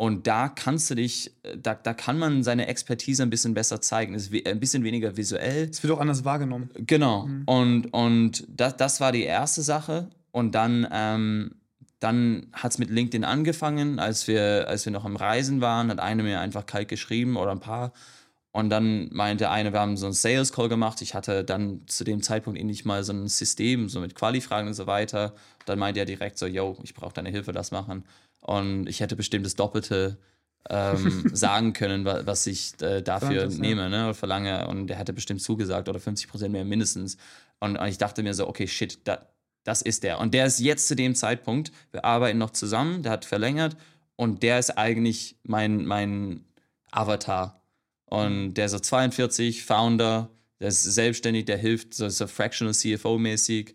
Speaker 1: Und da kannst du dich, da, da kann man seine Expertise ein bisschen besser zeigen. Es ist ein bisschen weniger visuell.
Speaker 2: Es wird auch anders wahrgenommen.
Speaker 1: Genau. Und, und das, das war die erste Sache. Und dann, ähm, dann hat es mit LinkedIn angefangen, als wir, als wir noch am Reisen waren, hat eine mir einfach kalt geschrieben oder ein paar. Und dann meinte eine, wir haben so einen Sales Call gemacht. Ich hatte dann zu dem Zeitpunkt eh nicht mal so ein System, so mit Quali-Fragen und so weiter. Dann meinte er direkt so, yo, ich brauche deine Hilfe, das machen. Und ich hätte bestimmt das Doppelte ähm, sagen können, wa- was ich äh, dafür
Speaker 2: Verlangt hast, ja.
Speaker 1: nehme ne, oder verlange. Und der hätte bestimmt zugesagt oder 50 Prozent mehr mindestens. Und, und ich dachte mir so, okay, shit, da, das ist der. Und der ist jetzt zu dem Zeitpunkt, wir arbeiten noch zusammen, der hat verlängert und der ist eigentlich mein, mein Avatar. Und der ist so 42, Founder, der ist selbstständig, der hilft, so, so Fractional CFO-mäßig.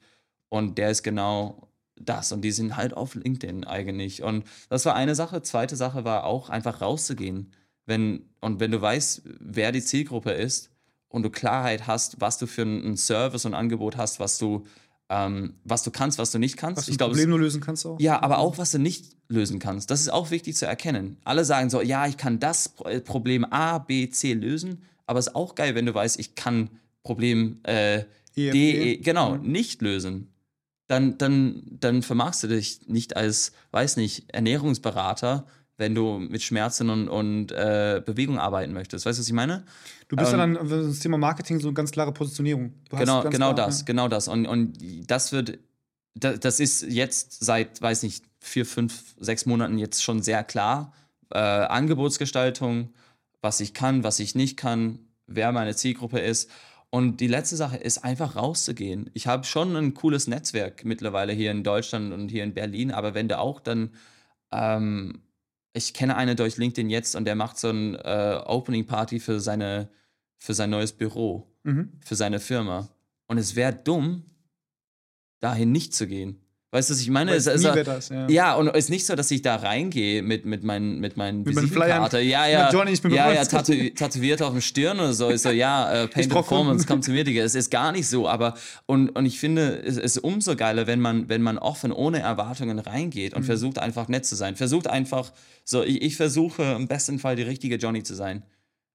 Speaker 1: Und der ist genau das. Und die sind halt auf LinkedIn eigentlich. Und das war eine Sache. Zweite Sache war auch einfach rauszugehen. Wenn, und wenn du weißt, wer die Zielgruppe ist und du Klarheit hast, was du für einen Service und Angebot hast, was du, ähm, was du kannst, was du nicht kannst.
Speaker 2: Was du
Speaker 1: ich es-
Speaker 2: Problem nur lösen kannst auch.
Speaker 1: ja, aber auch, was du nicht lösen kannst. Das ist auch wichtig zu erkennen. Alle sagen so, ja, ich kann das äh, Problem A, B, C lösen, aber es ist auch geil, wenn du weißt, ich kann Problem äh,
Speaker 2: E,
Speaker 1: D. E, genau,
Speaker 2: Ja.
Speaker 1: nicht lösen. Dann, dann, dann vermachst du dich nicht als, weiß nicht, Ernährungsberater, wenn du mit Schmerzen und, und äh, Bewegung arbeiten möchtest. Weißt du, was ich meine?
Speaker 2: Du bist
Speaker 1: Ähm,
Speaker 2: ja dann, das Thema Marketing, so eine ganz klare Positionierung. Du
Speaker 1: Genau, genau
Speaker 2: klar,
Speaker 1: das,
Speaker 2: ja.
Speaker 1: genau das. Und, und das wird, das, das ist jetzt seit, weiß nicht, vier, fünf, sechs Monaten jetzt schon sehr klar. Äh, Angebotsgestaltung, was ich kann, was ich nicht kann, wer meine Zielgruppe ist. Und die letzte Sache ist einfach rauszugehen. Ich habe schon ein cooles Netzwerk mittlerweile hier in Deutschland und hier in Berlin, aber wenn du auch dann, ähm, ich kenne eine durch LinkedIn jetzt und der macht so ein äh, Opening Party für seine, für sein neues Büro
Speaker 2: Mhm.
Speaker 1: für seine Firma. Und es wäre dumm, dahin nicht zu gehen. Weißt du, was ich meine?
Speaker 2: Weil
Speaker 1: Es,
Speaker 2: nie Wetter ist, ja.
Speaker 1: ja, und es ist nicht so, dass ich da reingehe mit, mit meinen, mit meinen
Speaker 2: Mit.
Speaker 1: Visitenkarte. Ja, ja.
Speaker 2: Johnny, ich bin
Speaker 1: ja, ja, tatu tätowiert auf dem Stirn oder so. Ich so, ja, äh, Paint Performance, komm zu mir, Digga. Es ist gar nicht so, aber und, und ich finde, es ist umso geiler, wenn man, wenn man offen, ohne Erwartungen reingeht
Speaker 2: Mhm.
Speaker 1: und versucht einfach nett zu sein. Versucht einfach, so, ich, ich versuche im besten Fall die richtige Johnny zu sein.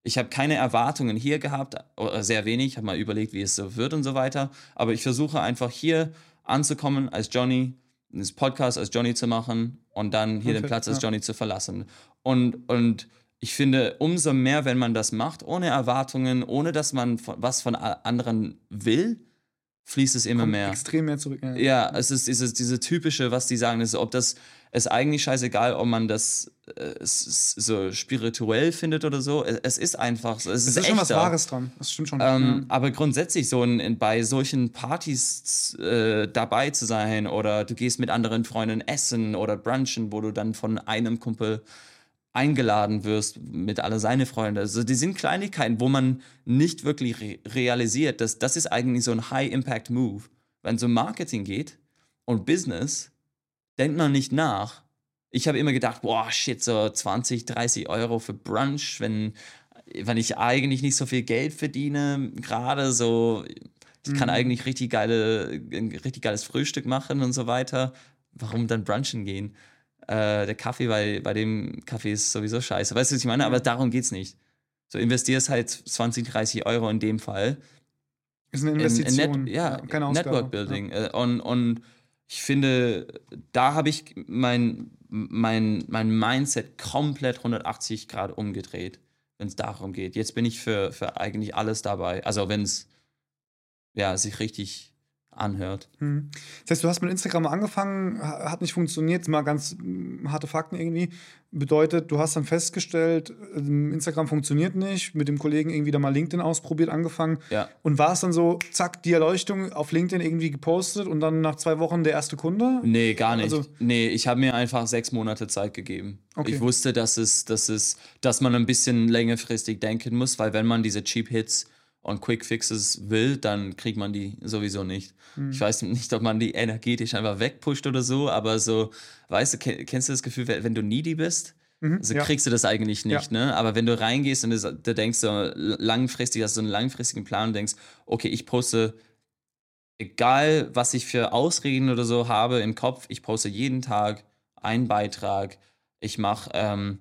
Speaker 1: Ich habe keine Erwartungen hier gehabt, oder sehr wenig, habe mal überlegt, wie es so wird und so weiter. Aber ich versuche einfach hier anzukommen als Johnny, das Podcast als Johnny zu machen und dann hier den
Speaker 2: Okay,
Speaker 1: Platz als
Speaker 2: ja.
Speaker 1: Johnny zu verlassen. Und, und ich finde, umso mehr, wenn man das macht, ohne Erwartungen, ohne dass man was von anderen will, fließt es immer
Speaker 2: Kommt
Speaker 1: mehr.
Speaker 2: Extrem mehr zurück. Ja.
Speaker 1: Ja, es ist dieses, diese typische, was die sagen, ist, ob das ist eigentlich scheißegal, ob man das äh, so spirituell findet oder so. Es, es ist einfach so. Es
Speaker 2: Es
Speaker 1: ist,
Speaker 2: ist schon was. Wahres dran. Das stimmt schon.
Speaker 1: Ähm, Aber grundsätzlich so in, in, bei solchen Partys äh, dabei zu sein oder du gehst mit anderen Freunden essen oder brunchen, wo du dann von einem Kumpel eingeladen wirst mit alle seine Freunde. Also die sind Kleinigkeiten, wo man nicht wirklich re realisiert, dass das ist eigentlich so ein High-Impact-Move. Wenn es um Marketing geht und Business, denkt man nicht nach. Ich habe immer gedacht, boah, shit, so 20, 30 Euro für Brunch, wenn, wenn ich eigentlich nicht so viel Geld verdiene, gerade so, ich kann
Speaker 2: Mhm.
Speaker 1: eigentlich richtig, geile, ein richtig geiles Frühstück machen und so weiter. Warum dann brunchen gehen? Äh, der Kaffee bei, bei dem Kaffee ist sowieso scheiße. Weißt du, was ich meine? Aber darum geht's nicht. So investierst halt 20, 30 Euro in dem Fall
Speaker 2: ist eine
Speaker 1: in, in
Speaker 2: Investition.
Speaker 1: Net, ja,
Speaker 2: Ausgabe.
Speaker 1: Network Building. Äh, Und, und ich finde, da habe ich mein, mein, mein Mindset komplett 180 Grad umgedreht, wenn es darum geht. Jetzt bin ich für, für eigentlich alles dabei. Also wenn es ja, sich richtig anhört.
Speaker 2: Hm. Das heißt, du hast mit Instagram angefangen, ha- hat nicht funktioniert, mal ganz mm, harte Fakten irgendwie. Bedeutet, du hast dann festgestellt, ähm, Instagram funktioniert nicht, mit dem Kollegen irgendwie da mal LinkedIn ausprobiert, angefangen.
Speaker 1: Ja.
Speaker 2: Und war es dann so, zack, die Erleuchtung auf LinkedIn irgendwie gepostet und dann nach zwei Wochen der erste Kunde?
Speaker 1: Nee, gar nicht.
Speaker 2: Also-
Speaker 1: nee, ich habe mir einfach sechs Monate Zeit gegeben.
Speaker 2: Okay.
Speaker 1: Ich wusste, dass es, dass es, dass man ein bisschen längerfristig denken muss, weil wenn man diese Cheap Hits und Quick Fixes will, dann kriegt man die sowieso nicht.
Speaker 2: Hm.
Speaker 1: Ich weiß nicht, ob man die energetisch einfach wegpusht oder so, aber so, weißt du, ken- kennst du das Gefühl, wenn du needy bist? Also
Speaker 2: Mhm, ja.
Speaker 1: kriegst du das eigentlich nicht, ne? Aber wenn du reingehst und du du denkst so langfristig, hast so einen langfristigen Plan und denkst, okay, ich poste egal was ich für Ausreden oder so habe im Kopf, ich poste jeden Tag einen Beitrag. Ich mache, ähm,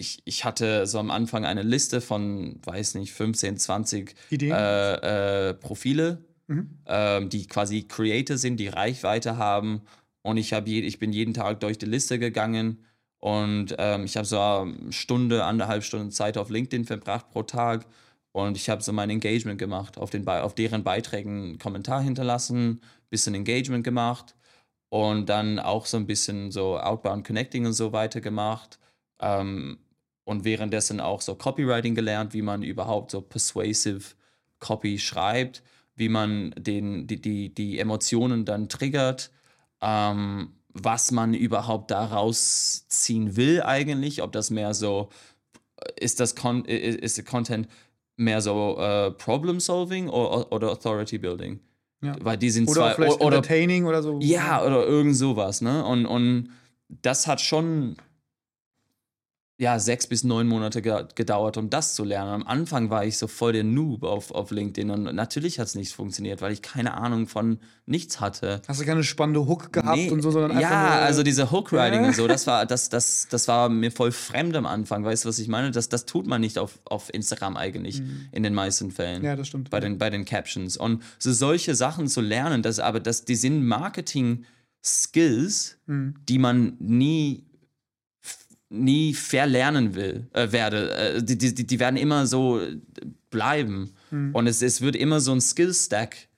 Speaker 1: ich, ich hatte so am Anfang eine Liste von, weiß nicht, 15, 20
Speaker 2: Ideen.
Speaker 1: äh, äh, Profile,
Speaker 2: Mhm.
Speaker 1: ähm, die quasi Creator sind, die Reichweite haben. Und ich, hab je, ich bin jeden Tag durch die Liste gegangen und ähm, ich habe so eine Stunde, anderthalb Stunden Zeit auf LinkedIn verbracht pro Tag. Und ich habe so mein Engagement gemacht, auf, den, auf deren Beiträgen einen Kommentar hinterlassen, bisschen Engagement gemacht und dann auch so ein bisschen so Outbound Connecting und so weiter gemacht. Ähm, und währenddessen auch so Copywriting gelernt, wie man überhaupt so persuasive Copy schreibt, wie man den, die, die, die Emotionen dann triggert, ähm, was man überhaupt daraus ziehen will eigentlich, ob das mehr so, ist das Con i- i- ist der Content mehr so äh, Problem Solving oder, oder Authority Building?
Speaker 2: Ja.
Speaker 1: Weil die sind
Speaker 2: Oder
Speaker 1: zwei,
Speaker 2: vielleicht
Speaker 1: oder,
Speaker 2: Entertaining oder so.
Speaker 1: ja, oder irgend sowas, ne? Und, und das hat schon ja, sechs bis neun Monate ge gedauert, um das zu lernen. Am Anfang war ich so voll der Noob auf, auf LinkedIn und natürlich hat es nicht funktioniert, weil ich keine Ahnung von nichts hatte.
Speaker 2: Hast du keine spannende Hook gehabt
Speaker 1: Nee,
Speaker 2: und so, sondern einfach
Speaker 1: ja,
Speaker 2: nur,
Speaker 1: also diese Hook-Riding
Speaker 2: Ja.
Speaker 1: und so, das war, das, das, das war mir voll fremd am Anfang. Weißt du, was ich meine? Das, das tut man nicht auf, auf Instagram eigentlich in den meisten Fällen.
Speaker 2: Mhm. Ja, das stimmt.
Speaker 1: Bei den, bei den Captions. Und so solche Sachen zu lernen, das, aber das, die sind Marketing-Skills,
Speaker 2: Mhm.
Speaker 1: die man nie nie verlernen will, äh, werde. Äh, die, die, die werden immer so äh, bleiben.
Speaker 2: Mhm.
Speaker 1: Und es, es wird immer so ein Skill-Stack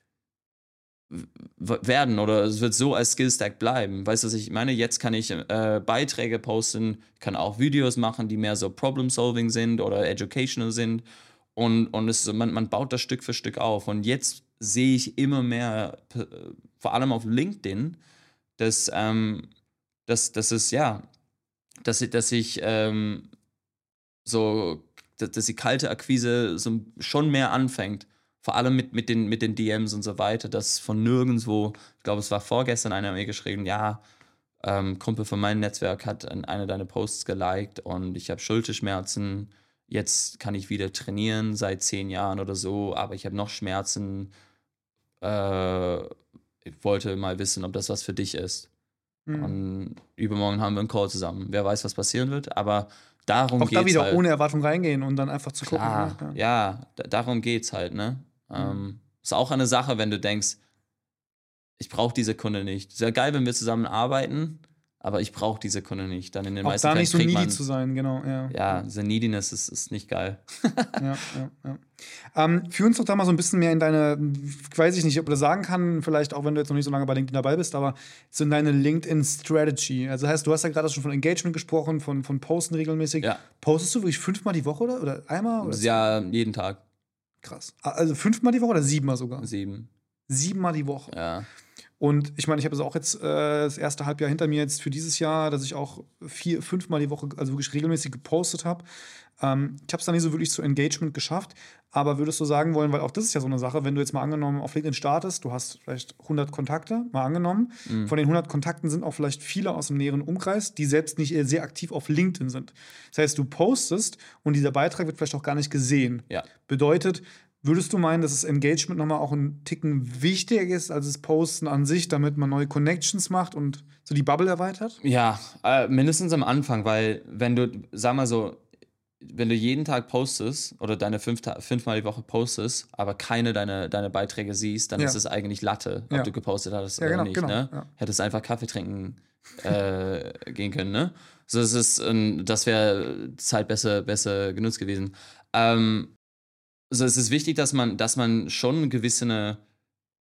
Speaker 1: werden oder es wird so als Skill-Stack bleiben. Weißt du, was ich meine? Jetzt kann ich äh, Beiträge posten, kann auch Videos machen, die mehr so Problem-Solving sind oder educational sind. Und, und es, man, man baut das Stück für Stück auf. Und jetzt sehe ich immer mehr, p- vor allem auf LinkedIn, dass, ähm, dass, dass es, ja, dass, ich- dass ich ähm, so, dass, die kalte Akquise so schon mehr anfängt. Vor allem mit, mit, den, mit den DMs und so weiter, dass von nirgendwo, ich glaube, es war vorgestern einer mir geschrieben, ja, ähm, Kumpel von meinem Netzwerk hat eine deiner Posts geliked und ich habe Schulterschmerzen. Jetzt kann ich wieder trainieren seit zehn Jahren oder so, aber ich habe noch Schmerzen. Äh, ich wollte mal wissen, ob das was für dich ist.
Speaker 2: Mhm.
Speaker 1: Und übermorgen haben wir einen Call zusammen. Wer weiß, was passieren wird, aber darum
Speaker 2: Auch
Speaker 1: geht's
Speaker 2: da wieder
Speaker 1: halt.
Speaker 2: ohne Erwartung reingehen und dann einfach zu gucken.
Speaker 1: Klar,
Speaker 2: ne?
Speaker 1: ja, da, darum geht's halt, ne? Ähm, ist auch eine Sache, wenn du denkst, ich brauche diese Kunde nicht. Sehr geil, wenn wir zusammen arbeiten, aber ich brauche diese Kunde nicht. Dann in den
Speaker 2: Auch
Speaker 1: meisten
Speaker 2: da
Speaker 1: Fällen
Speaker 2: nicht so needy
Speaker 1: man,
Speaker 2: zu sein, genau. Ja,
Speaker 1: Ja, diese Neediness ist, ist nicht geil.
Speaker 2: ja, ja. ja. Ähm, führ uns doch da mal so ein bisschen mehr in deine, weiß ich nicht, ob du das sagen kann, vielleicht auch wenn du jetzt noch nicht so lange bei LinkedIn dabei bist, aber so in deine LinkedIn-Strategy. Also heißt, du hast ja gerade schon von Engagement gesprochen, von, von Posten regelmäßig.
Speaker 1: Ja.
Speaker 2: Postest du wirklich fünfmal die Woche oder, oder einmal? Oder
Speaker 1: Ja, jeden Tag
Speaker 2: Krass. Also fünfmal die Woche oder siebenmal sogar?
Speaker 1: sieben.
Speaker 2: Siebenmal die Woche.
Speaker 1: Ja,
Speaker 2: Und ich meine, ich habe es auch jetzt äh, das erste Halbjahr hinter mir jetzt für dieses Jahr, dass ich auch vier, fünfmal die Woche, also wirklich regelmäßig gepostet habe. Ähm, ich habe es dann nicht so wirklich zu Engagement geschafft, aber würdest du sagen wollen, weil auch das ist ja so eine Sache, wenn du jetzt mal angenommen auf LinkedIn startest, du hast vielleicht 100 Kontakte, mal angenommen, von den 100 Kontakten sind auch vielleicht viele aus dem näheren Umkreis, die selbst nicht sehr aktiv auf LinkedIn sind. Das heißt, du postest und dieser Beitrag wird vielleicht auch gar nicht gesehen.
Speaker 1: ja.
Speaker 2: Bedeutet, würdest du meinen, dass das Engagement nochmal auch ein Ticken wichtiger ist als das Posten an sich, damit man neue Connections macht und so die Bubble erweitert?
Speaker 1: Ja, äh, mindestens am Anfang, weil wenn du, sag mal so, wenn du jeden Tag postest oder deine fünf Ta- fünfmal die Woche postest, aber keine deine, deine Beiträge siehst, dann
Speaker 2: Ja.
Speaker 1: ist es eigentlich Latte, ob
Speaker 2: Ja.
Speaker 1: du gepostet hast
Speaker 2: Ja,
Speaker 1: oder
Speaker 2: genau,
Speaker 1: nicht.
Speaker 2: genau,
Speaker 1: ne? Hättest einfach Kaffee trinken äh, gehen können, ne? So, es ist, das wäre Zeit besser, besser genutzt gewesen. Ähm, also es ist wichtig, dass man, dass man schon gewisse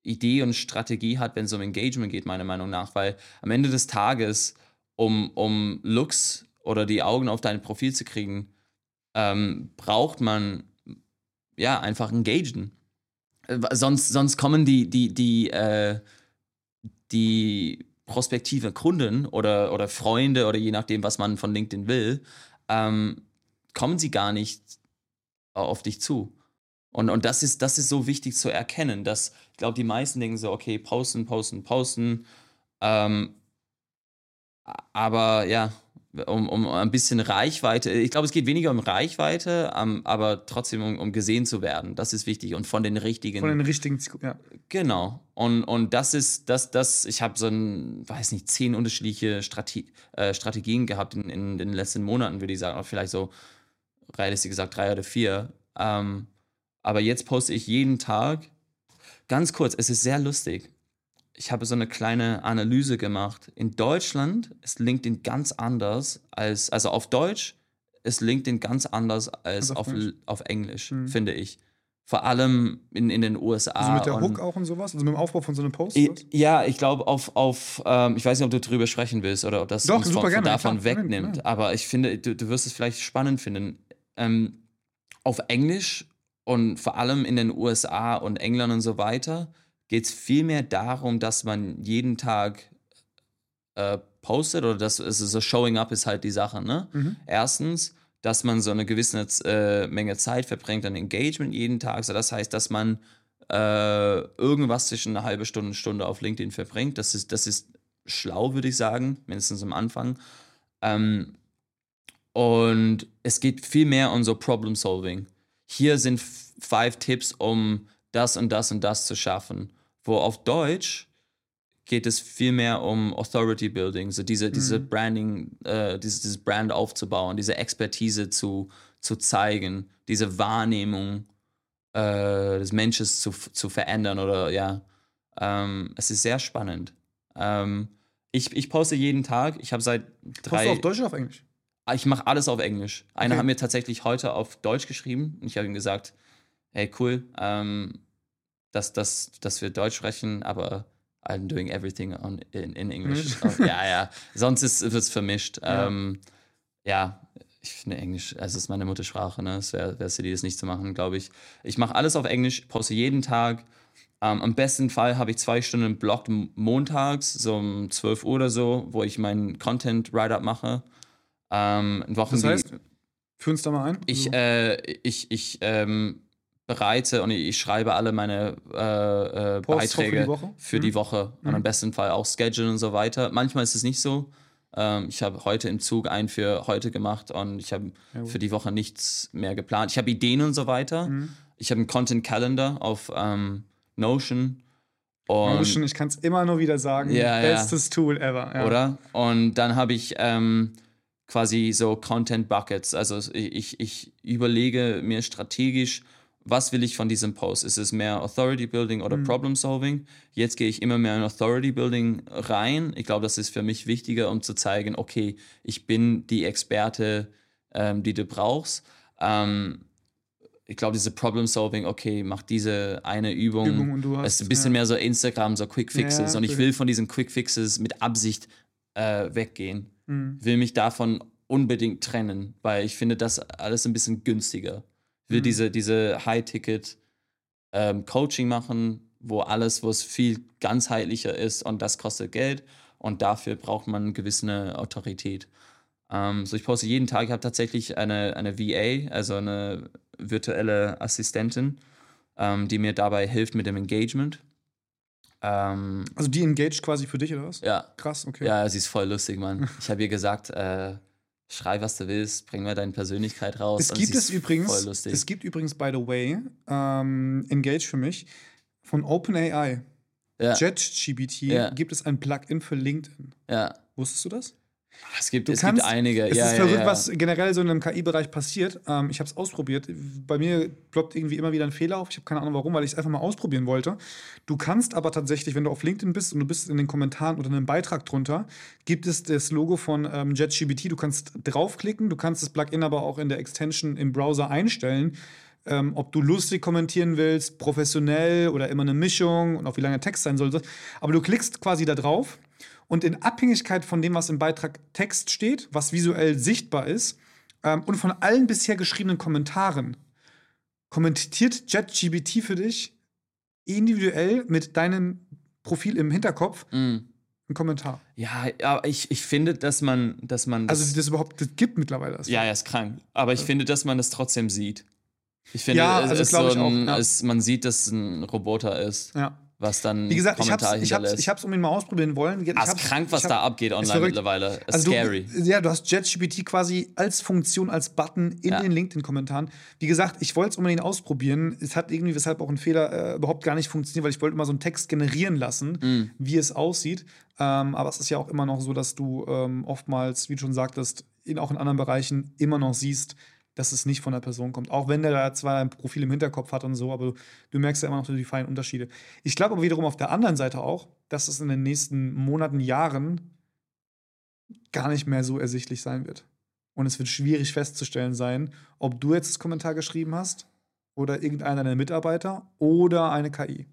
Speaker 1: Idee und Strategie hat, wenn es um Engagement geht, meiner Meinung nach. Weil am Ende des Tages, um, um Looks oder die Augen auf dein Profil zu kriegen, ähm, braucht man ja einfach engagen. Äh, sonst, sonst kommen die, die, die, äh, die prospektive Kunden oder, oder Freunde oder je nachdem, was man von LinkedIn will, ähm, kommen sie gar nicht auf dich zu. Und, und das, ist, das ist so wichtig zu erkennen, dass ich glaube, die meisten denken so, okay, posten, posten, posten. Ähm, aber ja, um, um ein bisschen Reichweite. Ich glaube, es geht weniger um Reichweite, um, aber trotzdem um, um, gesehen zu werden. Das ist wichtig und von den richtigen.
Speaker 2: Von den richtigen, ja.
Speaker 1: Genau. Und, und das ist, das, das, ich habe so ein, weiß nicht, zehn unterschiedliche Strate äh, Strategien gehabt in, in, in, den letzten Monaten, würde ich sagen. Oder vielleicht so, realistisch gesagt, drei oder vier. Ähm, aber jetzt poste ich jeden Tag. Ganz kurz, es ist sehr lustig ich habe so eine kleine Analyse gemacht. In Deutschland ist LinkedIn ganz anders als, also auf Deutsch ist LinkedIn ganz anders als auf, auf Englisch, mhm. finde ich. Vor allem in, in den USA.
Speaker 2: Also mit der Hook auch und sowas? Also mit dem Aufbau von so einem Post?
Speaker 1: ja, ich glaube, auf, auf ähm, ich weiß nicht, ob du drüber sprechen willst oder ob das
Speaker 2: Doch,
Speaker 1: uns
Speaker 2: super
Speaker 1: von,
Speaker 2: gerne,
Speaker 1: davon
Speaker 2: klar,
Speaker 1: wegnimmt.
Speaker 2: Klar.
Speaker 1: Aber ich finde, du, du wirst es vielleicht spannend finden. Ähm, auf Englisch und vor allem in den USA und England und so weiter geht es vielmehr darum, dass man jeden Tag äh, postet oder dass es so Showing Up ist halt die Sache. Ne?
Speaker 2: Mhm.
Speaker 1: Erstens, dass man so eine gewisse äh, Menge Zeit verbringt an Engagement jeden Tag. So, das heißt, dass man äh, irgendwas zwischen eine halbe Stunde und Stunde auf LinkedIn verbringt. Das ist, das ist schlau, würde ich sagen, mindestens am Anfang. Ähm, und es geht viel mehr um so Problem Solving. Hier sind five Tipps, um das und das und das zu schaffen wo auf Deutsch geht es viel mehr um Authority Building, so diese, mhm. diese Branding, äh, dieses, dieses Brand aufzubauen, diese Expertise zu, zu zeigen, diese Wahrnehmung äh, des Menschen zu, zu verändern oder ja, ähm, es ist sehr spannend. Ähm, ich, ich poste jeden Tag, ich habe seit drei...
Speaker 2: Postest du auf Deutsch oder auf Englisch?
Speaker 1: Ich mache alles auf Englisch. Einer
Speaker 2: Okay.
Speaker 1: hat mir tatsächlich heute auf Deutsch geschrieben und ich habe ihm gesagt, hey cool, ähm, dass, dass, dass wir Deutsch sprechen, aber I'm doing everything on, in, in English.
Speaker 2: Mhm.
Speaker 1: Oh, ja, ja. Sonst wird es vermischt.
Speaker 2: Ja.
Speaker 1: Ähm, ja, ich finde Englisch, also es ist meine Muttersprache, ne? Es wäre wär silly, das nicht zu machen, glaube ich. Ich mache alles auf Englisch, poste jeden Tag. Ähm, am besten Fall habe ich zwei Stunden Block montags, so um 12 Uhr oder so, wo ich meinen Content-Write-Up mache. Ähm, Wochen
Speaker 2: Das heißt, führ uns da mal ein.
Speaker 1: ich,
Speaker 2: Also,
Speaker 1: äh, ich, ich ähm, bereite und ich schreibe alle meine äh, äh,
Speaker 2: Posts für die
Speaker 1: Beiträge
Speaker 2: Woche?
Speaker 1: für
Speaker 2: Mhm.
Speaker 1: die Woche und
Speaker 2: Mhm.
Speaker 1: am besten Fall auch Schedule und so weiter. Manchmal ist es nicht so. Ähm, ich habe heute im Zug einen für heute gemacht und ich habe
Speaker 2: Ja,
Speaker 1: für die Woche nichts mehr geplant. Ich habe Ideen und so weiter.
Speaker 2: Mhm.
Speaker 1: Ich habe einen Content Calendar auf ähm, Notion. Und
Speaker 2: Notion, ich kann es immer nur wieder sagen.
Speaker 1: Ja, ja.
Speaker 2: Bestes Tool ever. Ja.
Speaker 1: oder? Und dann habe ich ähm, quasi so Content Buckets. Also ich, ich überlege mir strategisch, was will ich von diesem Post? Ist es mehr Authority Building oder
Speaker 2: Mhm.
Speaker 1: Problem Solving? Jetzt gehe ich immer mehr in Authority Building rein. Ich glaube, das ist für mich wichtiger, um zu zeigen, okay, ich bin die Experte, ähm, die du brauchst. Ähm, ich glaube, diese Problem Solving, okay, mach diese eine Übung.
Speaker 2: Übung hast,
Speaker 1: es ist ein bisschen
Speaker 2: ja.
Speaker 1: mehr so Instagram, so Quick Fixes.
Speaker 2: Ja,
Speaker 1: und ich will von diesen Quick Fixes mit Absicht äh, weggehen.
Speaker 2: Mhm.
Speaker 1: Will mich davon unbedingt trennen, weil ich finde das alles ein bisschen günstiger. Ich will
Speaker 2: Mhm.
Speaker 1: diese, diese High-Ticket ähm, Coaching machen, wo alles, wo es viel ganzheitlicher ist und das kostet Geld und dafür braucht man eine gewisse Autorität. Ähm, so ich poste jeden Tag, ich habe tatsächlich eine, eine VA, also eine virtuelle Assistentin, ähm, die mir dabei hilft mit dem Engagement. Ähm,
Speaker 2: Also die engaged quasi für dich oder was?
Speaker 1: ja,
Speaker 2: Krass, okay.
Speaker 1: ja, sie ist voll lustig, Mann. Ich habe ihr gesagt, äh, schrei, was du willst, bring mir deine Persönlichkeit raus.
Speaker 2: Es gibt es übrigens,
Speaker 1: Voll lustig.
Speaker 2: es gibt übrigens, by the way, ähm, Engage für mich, von OpenAI,
Speaker 1: ja,
Speaker 2: JetGPT,
Speaker 1: Ja.
Speaker 2: gibt es ein Plugin für LinkedIn.
Speaker 1: ja.
Speaker 2: Wusstest du das?
Speaker 1: Es gibt,
Speaker 2: Du
Speaker 1: es
Speaker 2: kannst-
Speaker 1: gibt einige.
Speaker 2: Es
Speaker 1: ja,
Speaker 2: ist
Speaker 1: ja,
Speaker 2: verrückt,
Speaker 1: ja.
Speaker 2: was generell so in einem KI-Bereich passiert. Ähm, ich habe es ausprobiert. Bei mir ploppt irgendwie immer wieder ein Fehler auf. Ich habe keine Ahnung warum, weil ich es einfach mal ausprobieren wollte. Du kannst aber tatsächlich, wenn du auf LinkedIn bist und du bist in den Kommentaren oder in einem Beitrag drunter, gibt es das Logo von ähm, JetGPT. Du kannst draufklicken, du kannst das Plugin aber auch in der Extension im Browser einstellen. ähm, ob du lustig kommentieren willst, professionell oder immer eine Mischung und auch wie lange der Text sein soll. Aber du klickst quasi da drauf und in Abhängigkeit von dem, was im Beitrag Text steht, was visuell sichtbar ist ähm, und von allen bisher geschriebenen Kommentaren, kommentiert JetGBT für dich individuell mit deinem Profil im Hinterkopf
Speaker 1: Mm.
Speaker 2: einen Kommentar.
Speaker 1: Ja, aber ich, ich finde, dass man, dass man das,
Speaker 2: Also das überhaupt das gibt mittlerweile. Das
Speaker 1: ja, er ist krank. Aber ich finde, dass man das trotzdem sieht. Ich finde,
Speaker 2: Ja,
Speaker 1: es
Speaker 2: also
Speaker 1: ist
Speaker 2: glaub
Speaker 1: so
Speaker 2: ich auch,
Speaker 1: ein,
Speaker 2: ja.
Speaker 1: es, man sieht, dass es ein Roboter ist,
Speaker 2: ja.
Speaker 1: Was dann
Speaker 2: Wie gesagt,
Speaker 1: Kommentar
Speaker 2: ich
Speaker 1: hinterlässt.
Speaker 2: ich hab's unbedingt mal ausprobieren wollen. Ich
Speaker 1: ah, krank, was da abgeht online mittlerweile. Ist
Speaker 2: Also
Speaker 1: scary.
Speaker 2: Du, ja, du hast JetGPT quasi als Funktion, als Button in
Speaker 1: Ja.
Speaker 2: den LinkedIn-Kommentaren. Wie gesagt, ich wollte es unbedingt ausprobieren. Es hat irgendwie weshalb auch ein Fehler äh, überhaupt gar nicht funktioniert, weil ich wollte mal so einen Text generieren lassen,
Speaker 1: Mhm.
Speaker 2: wie es aussieht. Ähm, aber es ist ja auch immer noch so, dass du ähm, oftmals, wie du schon sagtest, in, auch in anderen Bereichen immer noch siehst, dass es nicht von der Person kommt. Auch wenn der da zwar ein Profil im Hinterkopf hat und so, aber du, du merkst ja immer noch so die feinen Unterschiede. Ich glaube aber wiederum auf der anderen Seite auch, dass es in den nächsten Monaten, Jahren gar nicht mehr so ersichtlich sein wird. Und es wird schwierig festzustellen sein, ob du jetzt das Kommentar geschrieben hast oder irgendeiner deiner Mitarbeiter oder eine KI.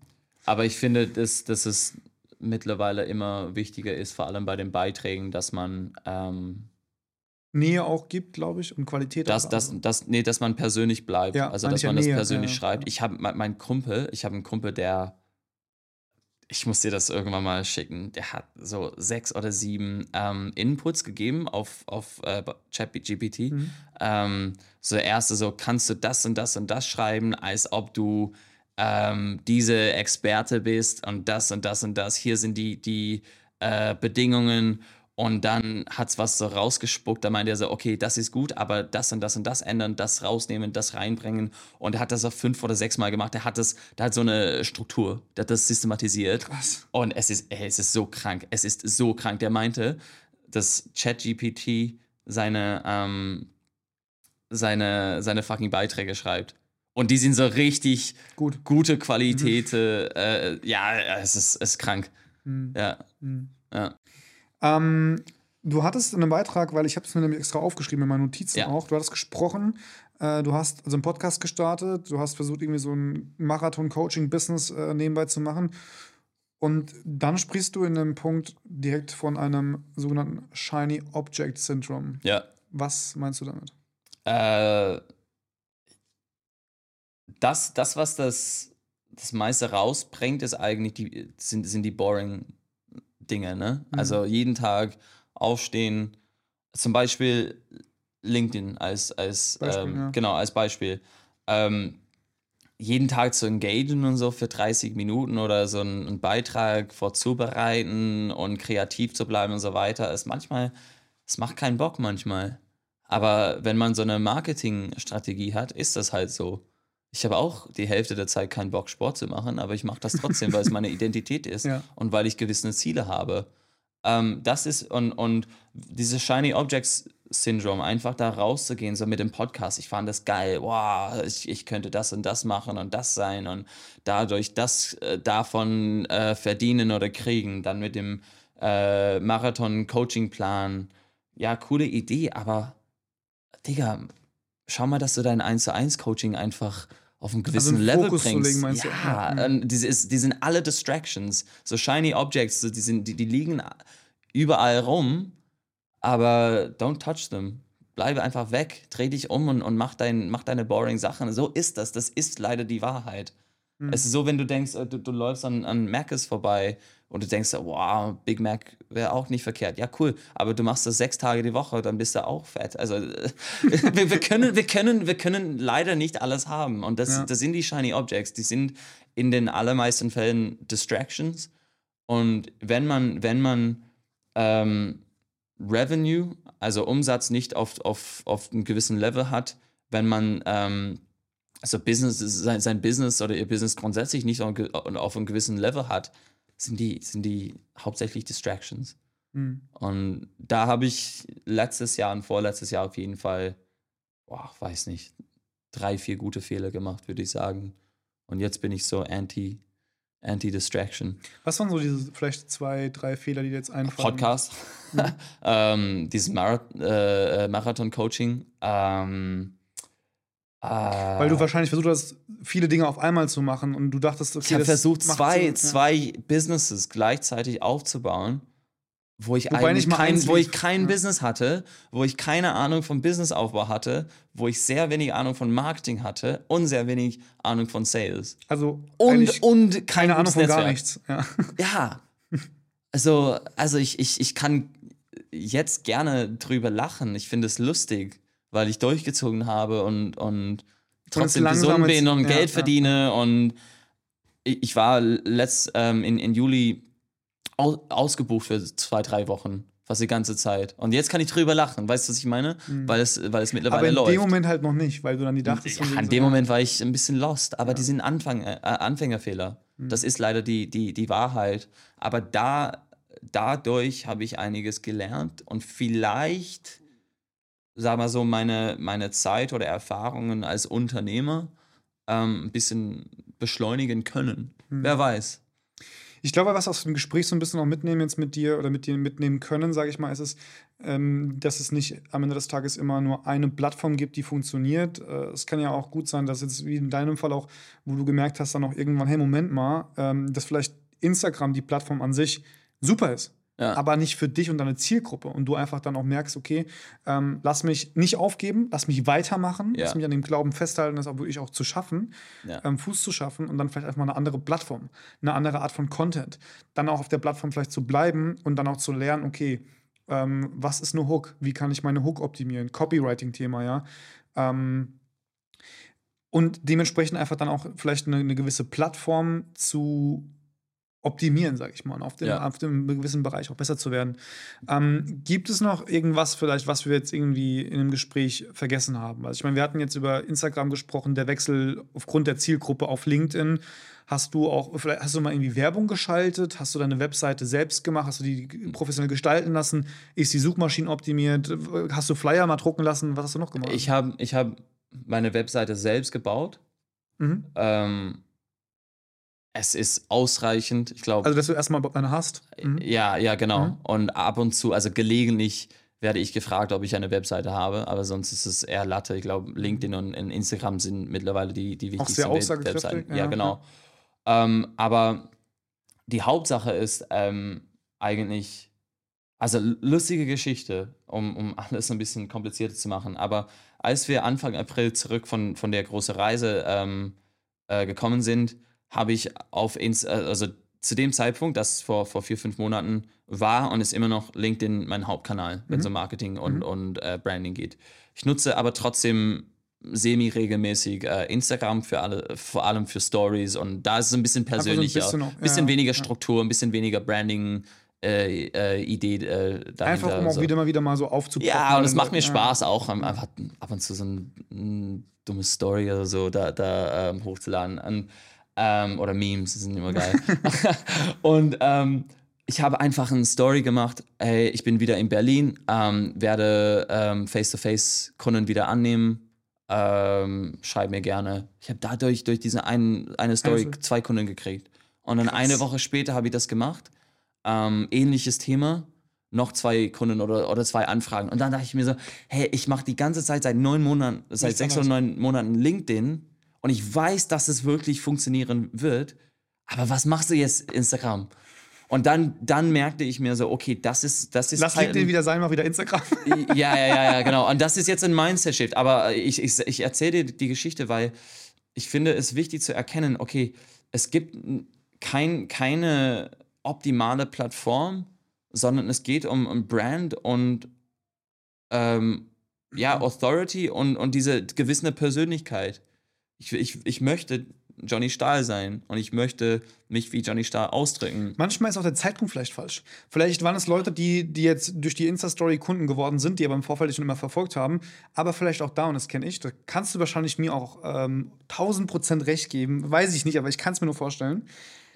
Speaker 1: Aber ich finde, dass, dass es mittlerweile immer wichtiger ist, vor allem bei den Beiträgen, dass man ähm,
Speaker 2: Nähe auch gibt, glaube ich, und Qualität.
Speaker 1: dass,
Speaker 2: auch.
Speaker 1: dass, dass, nee, dass man persönlich bleibt.
Speaker 2: Ja,
Speaker 1: also dass man das
Speaker 2: Nähe,
Speaker 1: persönlich
Speaker 2: ja,
Speaker 1: schreibt.
Speaker 2: ja.
Speaker 1: Ich habe mein, mein Kumpel, ich habe einen Kumpel, der ich muss dir das irgendwann mal schicken. Der hat so sechs oder sieben ähm, Inputs gegeben auf, auf äh, ChatGPT.
Speaker 2: Mhm.
Speaker 1: Ähm, so der erste, so kannst du das und das und das schreiben, als ob du ähm, diese Experte bist und das und das und das. Hier sind die, die äh, Bedingungen. Und dann hat es was so rausgespuckt. Da meinte er so, okay, das ist gut, aber das und das und das ändern, das rausnehmen, das reinbringen. Und er hat das auf fünf oder sechs Mal gemacht. Er hat das, der hat so eine Struktur, der hat das systematisiert.
Speaker 2: Krass.
Speaker 1: Und es ist, ey, es ist so krank. Es ist so krank. Der meinte, dass ChatGPT seine, ähm, seine, seine fucking Beiträge schreibt. Und die sind so richtig
Speaker 2: Gut.
Speaker 1: gute Qualität. äh, ja, es ist, es ist krank.
Speaker 2: Mhm.
Speaker 1: Ja,
Speaker 2: Mhm.
Speaker 1: ja.
Speaker 2: Ähm, du hattest in einem Beitrag, weil ich habe es mir nämlich extra aufgeschrieben in meinen Notizen
Speaker 1: Ja.
Speaker 2: auch, du hattest gesprochen, äh, du hast also einen Podcast gestartet, du hast versucht, irgendwie so ein Marathon-Coaching-Business äh, nebenbei zu machen. Und dann sprichst du in dem Punkt direkt von einem sogenannten Shiny Object Syndrome.
Speaker 1: ja.
Speaker 2: Was meinst du damit?
Speaker 1: Äh, das, das, was das, das meiste rausbringt, ist eigentlich die, sind, sind die boring Dinge, ne?
Speaker 2: Mhm.
Speaker 1: Also jeden Tag aufstehen, zum Beispiel LinkedIn als, als
Speaker 2: Beispiel,
Speaker 1: ähm,
Speaker 2: ja.
Speaker 1: genau, als Beispiel. Ähm, jeden Tag zu engagieren und so für 30 Minuten oder so einen, einen Beitrag vorzubereiten und kreativ zu bleiben und so weiter, ist manchmal, es macht keinen Bock manchmal. Aber wenn man so eine Marketingstrategie hat, ist das halt so. Ich habe auch die Hälfte der Zeit keinen Bock, Sport zu machen, aber ich mache das trotzdem, weil es meine Identität ist
Speaker 2: Ja.
Speaker 1: und weil ich gewisse Ziele habe. Ähm, das ist, und, und dieses Shiny Objects Syndrome, einfach da rauszugehen, so mit dem Podcast. Ich fand das geil. Wow, ich, ich könnte das und das machen und das sein und dadurch das äh, davon äh, verdienen oder kriegen. Dann mit dem äh, Marathon-Coaching-Plan. Ja, coole Idee, aber Digga, schau mal, dass du dein 1 zu 1 Coaching einfach auf einen gewissen
Speaker 2: einen
Speaker 1: Level
Speaker 2: Fokus
Speaker 1: bringst.
Speaker 2: legen, meinst du?
Speaker 1: ja,
Speaker 2: mhm.
Speaker 1: ähm, ist, die sind alle Distractions. So shiny Objects, die, sind, die, die liegen überall rum, aber don't touch them. Bleibe einfach weg, dreh dich um und, und mach, dein, mach deine boring Sachen. So ist das. Das ist leider die Wahrheit.
Speaker 2: Mhm.
Speaker 1: Es ist so, wenn du denkst, äh, du, du läufst an, an Mc's vorbei und du denkst, wow, Big Mac wäre auch nicht verkehrt. Ja, cool. Aber du machst das sechs Tage die Woche, dann bist du auch fett. Also äh, wir, wir, können, wir, können, wir können leider nicht alles haben. Und das,
Speaker 2: Ja.
Speaker 1: das sind die Shiny Objects. Die sind in den allermeisten Fällen Distractions. Und wenn man, wenn man ähm, Revenue, also Umsatz nicht auf, auf, auf einem gewissen Level hat, wenn man ähm, also Business, sein, sein Business oder ihr Business grundsätzlich nicht auf, auf einem gewissen Level hat, sind die, sind die hauptsächlich Distractions.
Speaker 2: Mhm.
Speaker 1: Und da habe ich letztes Jahr und vorletztes Jahr auf jeden Fall, boah, weiß nicht, drei, vier gute Fehler gemacht, würde ich sagen. Und jetzt bin ich so anti, anti-Distraction.
Speaker 2: Was waren so diese vielleicht zwei, drei Fehler, die dir jetzt einfallen?
Speaker 1: Podcast, ähm, dieses Marath äh, äh, Marathon-Coaching. Ähm,
Speaker 2: Weil du wahrscheinlich versucht hast, viele Dinge auf einmal zu machen und du dachtest, okay,
Speaker 1: Ich habe versucht, zwei,
Speaker 2: Sinn, ja.
Speaker 1: zwei Businesses gleichzeitig aufzubauen, wo ich
Speaker 2: Wobei
Speaker 1: eigentlich kein, wo ich kein
Speaker 2: Ja.
Speaker 1: Business hatte, wo ich keine Ahnung vom Businessaufbau hatte, wo ich sehr wenig Ahnung von Marketing hatte und sehr wenig Ahnung von Sales.
Speaker 2: Also
Speaker 1: Und, und kein
Speaker 2: keine Ahnung von gar
Speaker 1: Netzwerk.
Speaker 2: nichts. Ja.
Speaker 1: Ja. Also, also ich, ich, ich kann jetzt gerne drüber lachen. Ich finde es lustig, weil ich durchgezogen habe und, und trotzdem
Speaker 2: langsam
Speaker 1: gesund bin und
Speaker 2: ja,
Speaker 1: Geld
Speaker 2: ja.
Speaker 1: verdiene. Und ich, war letzt, ähm, in, in Juli au, ausgebucht für zwei, drei Wochen. Fast die ganze Zeit. Und jetzt kann ich drüber lachen. Weißt du, was ich meine? Weil, es, weil es mittlerweile
Speaker 2: Mhm. Aber in
Speaker 1: läuft.
Speaker 2: dem Moment halt noch nicht, weil du dann die dachtest.
Speaker 1: Ja, in
Speaker 2: so,
Speaker 1: dem
Speaker 2: ja.
Speaker 1: Moment war ich ein bisschen lost, aber die sind Anfang, äh, Anfängerfehler.
Speaker 2: Mhm.
Speaker 1: Das ist leider die, die, die Wahrheit. Aber da, dadurch habe ich einiges gelernt und vielleicht, sag mal so, meine, meine Zeit oder Erfahrungen als Unternehmer ähm, ein bisschen beschleunigen können.
Speaker 2: Mhm.
Speaker 1: Wer weiß.
Speaker 2: Ich glaube, was aus dem Gespräch so ein bisschen auch mitnehmen jetzt mit dir oder mit dir mitnehmen können, sage ich mal, ist es, ähm, dass es nicht am Ende des Tages immer nur eine Plattform gibt, die funktioniert. Äh, es kann ja auch gut sein, dass jetzt wie in deinem Fall auch, wo du gemerkt hast, dann auch irgendwann, hey, Moment mal, ähm, dass vielleicht Instagram, die Plattform an sich, super ist.
Speaker 1: Ja.
Speaker 2: aber nicht für dich und deine Zielgruppe. Und du einfach dann auch merkst, okay, ähm, lass mich nicht aufgeben, lass mich weitermachen,
Speaker 1: Ja.
Speaker 2: lass mich an dem Glauben festhalten, das auch wirklich auch zu schaffen,
Speaker 1: Ja.
Speaker 2: ähm, Fuß zu schaffen und dann vielleicht einfach mal eine andere Plattform, eine andere Art von Content. Dann auch auf der Plattform vielleicht zu bleiben und dann auch zu lernen, okay, ähm, was ist eine Hook? Wie kann ich meine Hook optimieren? Copywriting-Thema, ja. Ähm, und dementsprechend einfach dann auch vielleicht eine, eine gewisse Plattform zu optimieren, sage ich mal, auf dem,
Speaker 1: Ja.
Speaker 2: auf dem gewissen Bereich auch besser zu werden. Ähm, gibt es noch irgendwas vielleicht, was wir jetzt irgendwie in dem Gespräch vergessen haben? Also ich meine, wir hatten jetzt über Instagram gesprochen, der Wechsel aufgrund der Zielgruppe auf LinkedIn. Hast du auch, vielleicht hast du mal irgendwie Werbung geschaltet? Hast du deine Webseite selbst gemacht? Hast du die professionell gestalten lassen? Ist die Suchmaschine optimiert? Hast du Flyer mal drucken lassen? Was hast du noch gemacht?
Speaker 1: Ich habe ich hab meine Webseite selbst gebaut.
Speaker 2: mhm.
Speaker 1: Ähm, es ist ausreichend. Ich glaube,
Speaker 2: Also, dass du erstmal eine hast. Mhm.
Speaker 1: Ja, ja, genau.
Speaker 2: Mhm.
Speaker 1: Und ab und zu, also gelegentlich werde ich gefragt, ob ich eine Webseite habe, aber sonst ist es eher Latte. Ich glaube, LinkedIn und Instagram sind mittlerweile die, die wichtigsten
Speaker 2: sehr
Speaker 1: Web-
Speaker 2: aussagekräftig,
Speaker 1: Webseiten.
Speaker 2: ja,
Speaker 1: Ja, genau. Ähm, aber die Hauptsache ist ähm, eigentlich, also lustige Geschichte, um, um alles ein bisschen komplizierter zu machen. Aber als wir Anfang April zurück von, von der großen Reise ähm, äh, gekommen sind, habe ich auf äh, also zu dem Zeitpunkt, das vor, vor vier, fünf Monaten war und ist immer noch LinkedIn mein Hauptkanal, wenn es um Marketing und,
Speaker 2: Mhm.
Speaker 1: und äh, Branding geht. Ich nutze aber trotzdem semi-regelmäßig äh, Instagram für alle, vor allem für Stories und da ist es ein bisschen
Speaker 2: so ein
Speaker 1: persönlicher,
Speaker 2: bisschen
Speaker 1: bisschen,
Speaker 2: noch, ja, ja,
Speaker 1: weniger
Speaker 2: ja.
Speaker 1: Struktur, ein bisschen weniger Branding. Äh, äh, Idee äh, dahinter.
Speaker 2: Einfach, um auch
Speaker 1: so.
Speaker 2: wieder mal wieder mal so aufzupoppen.
Speaker 1: Ja, und es macht mir
Speaker 2: Ja.
Speaker 1: Spaß auch, ähm, einfach ab und zu so ein, ein dumme Story oder so da, da ähm, hochzuladen. Und, ähm, oder Memes, die sind immer geil. und ähm, ich habe einfach eine Story gemacht, hey, ich bin wieder in Berlin, ähm, werde ähm, Face-to-Face Kunden wieder annehmen, ähm, schreib mir gerne. Ich habe dadurch, durch diese ein, eine Story,
Speaker 2: Also-
Speaker 1: zwei Kunden gekriegt. Und dann
Speaker 2: Krass.
Speaker 1: eine Woche später habe ich das gemacht. Ähm, ähnliches Thema, noch zwei Kunden oder, oder zwei Anfragen. Und dann dachte ich mir so, hey, ich mache die ganze Zeit seit neun Monaten, seit sechs oder neun Monaten LinkedIn und ich weiß, dass es wirklich funktionieren wird. Aber was machst du jetzt Instagram? Und dann, dann merkte ich mir so, okay, das ist, das ist
Speaker 2: Lass
Speaker 1: halt
Speaker 2: LinkedIn wieder sein, mal wieder Instagram.
Speaker 1: ja, ja, ja, ja, genau. Und das ist jetzt ein Mindset-Shift. Aber ich, ich, ich erzähle dir die Geschichte, weil ich finde es wichtig zu erkennen, okay, es gibt kein, keine optimale Plattform, sondern es geht um, um Brand und ähm, ja, Authority und, und diese gewisse Persönlichkeit. Ich, ich, ich möchte Johnny Stahl sein und ich möchte mich wie Johnny Stahl ausdrücken.
Speaker 2: Manchmal ist auch der Zeitpunkt vielleicht falsch. Vielleicht waren es Leute, die, die jetzt durch die Insta-Story Kunden geworden sind, die aber im Vorfeld dich schon immer verfolgt haben. Aber vielleicht auch da, und das kenne ich, da kannst du wahrscheinlich mir auch ähm, 1000 Prozent recht geben. Weiß ich nicht, aber ich kann es mir nur vorstellen,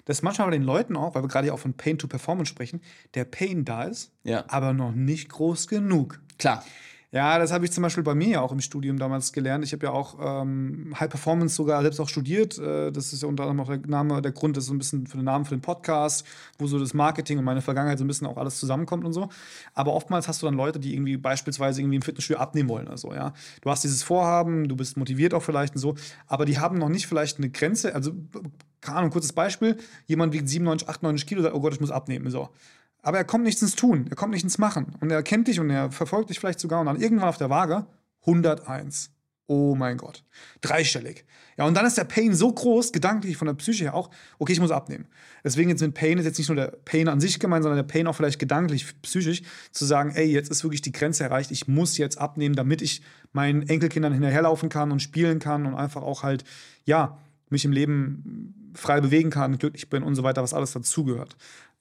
Speaker 2: dass manchmal bei den Leuten auch, weil wir gerade ja auch von Pain to Performance sprechen, der Pain da ist,
Speaker 1: Ja,
Speaker 2: aber noch nicht groß genug.
Speaker 1: klar.
Speaker 2: Ja, das habe ich zum Beispiel bei mir ja auch im Studium damals gelernt. Ich habe ja auch ähm, High Performance sogar selbst auch studiert. Äh, das ist ja unter anderem auch der Name, der Grund ist so ein bisschen für den Namen für den Podcast, wo so das Marketing und meine Vergangenheit so ein bisschen auch alles zusammenkommt und so. Aber oftmals hast du dann Leute, die irgendwie beispielsweise irgendwie im Fitnessstudio abnehmen wollen oder so, ja. Du hast dieses Vorhaben, du bist motiviert auch vielleicht und so, aber die haben noch nicht vielleicht eine Grenze. Also, keine Ahnung, kurzes Beispiel: jemand wiegt 97, 98 Kilo, sagt, oh Gott, ich muss abnehmen. So. Aber er kommt nicht ins Tun, er kommt nicht ins Machen. Und er kennt dich und er verfolgt dich vielleicht sogar und dann irgendwann auf der Waage 101. Oh mein Gott. Dreistellig. Ja, und dann ist der Pain so groß, gedanklich von der Psyche her auch, okay, ich muss abnehmen. Deswegen jetzt mit Pain ist jetzt nicht nur der Pain an sich gemeint, sondern der Pain auch vielleicht gedanklich, psychisch, zu sagen, ey, jetzt ist wirklich die Grenze erreicht, ich muss jetzt abnehmen, damit ich meinen Enkelkindern hinterherlaufen kann und spielen kann und einfach auch halt, ja, mich im Leben frei bewegen kann, glücklich bin und so weiter, was alles dazugehört.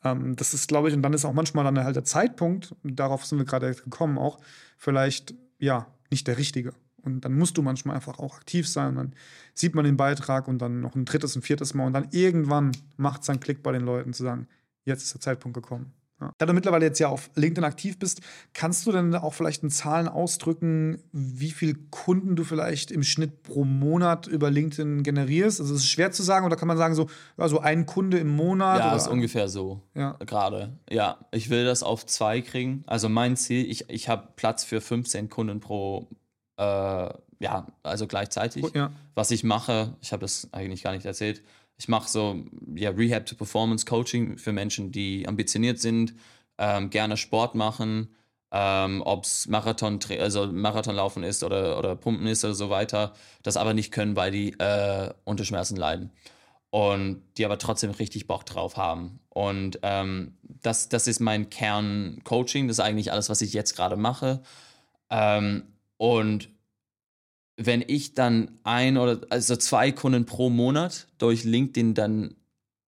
Speaker 2: Ähm, das ist, glaube ich, und dann ist auch manchmal dann halt der Zeitpunkt, darauf sind wir gerade gekommen, auch vielleicht, ja, nicht der richtige. Und dann musst du manchmal einfach auch aktiv sein. Und dann sieht man den Beitrag und dann noch ein drittes, ein viertes Mal. Und dann irgendwann macht es einen Klick bei den Leuten zu sagen, jetzt ist der Zeitpunkt gekommen. Ja. Da du mittlerweile jetzt ja auf LinkedIn aktiv bist, kannst du denn auch vielleicht in Zahlen ausdrücken, wie viele Kunden du vielleicht im Schnitt pro Monat über LinkedIn generierst? Also es ist schwer zu sagen oder kann man sagen so, also ein Kunde im Monat?
Speaker 1: Ja,
Speaker 2: oder?
Speaker 1: ist ungefähr so.
Speaker 2: Ja.
Speaker 1: Gerade. Ja, ich will das auf zwei kriegen. Also mein Ziel, ich, ich habe Platz für 15 Kunden pro, äh, ja, also gleichzeitig.
Speaker 2: Ja.
Speaker 1: Was ich mache, ich habe das eigentlich gar nicht erzählt, ich mache so ja, Rehab to Performance Coaching für Menschen, die ambitioniert sind, ähm, gerne Sport machen, ähm, ob es Marathon, also Marathonlaufen ist oder, oder Pumpen ist oder so weiter, das aber nicht können, weil die äh, unter Schmerzen leiden. Und die aber trotzdem richtig Bock drauf haben. Und ähm, das, das ist mein Kern-Coaching. Das ist eigentlich alles, was ich jetzt gerade mache. Ähm, und wenn ich dann ein oder also zwei Kunden pro Monat durch LinkedIn dann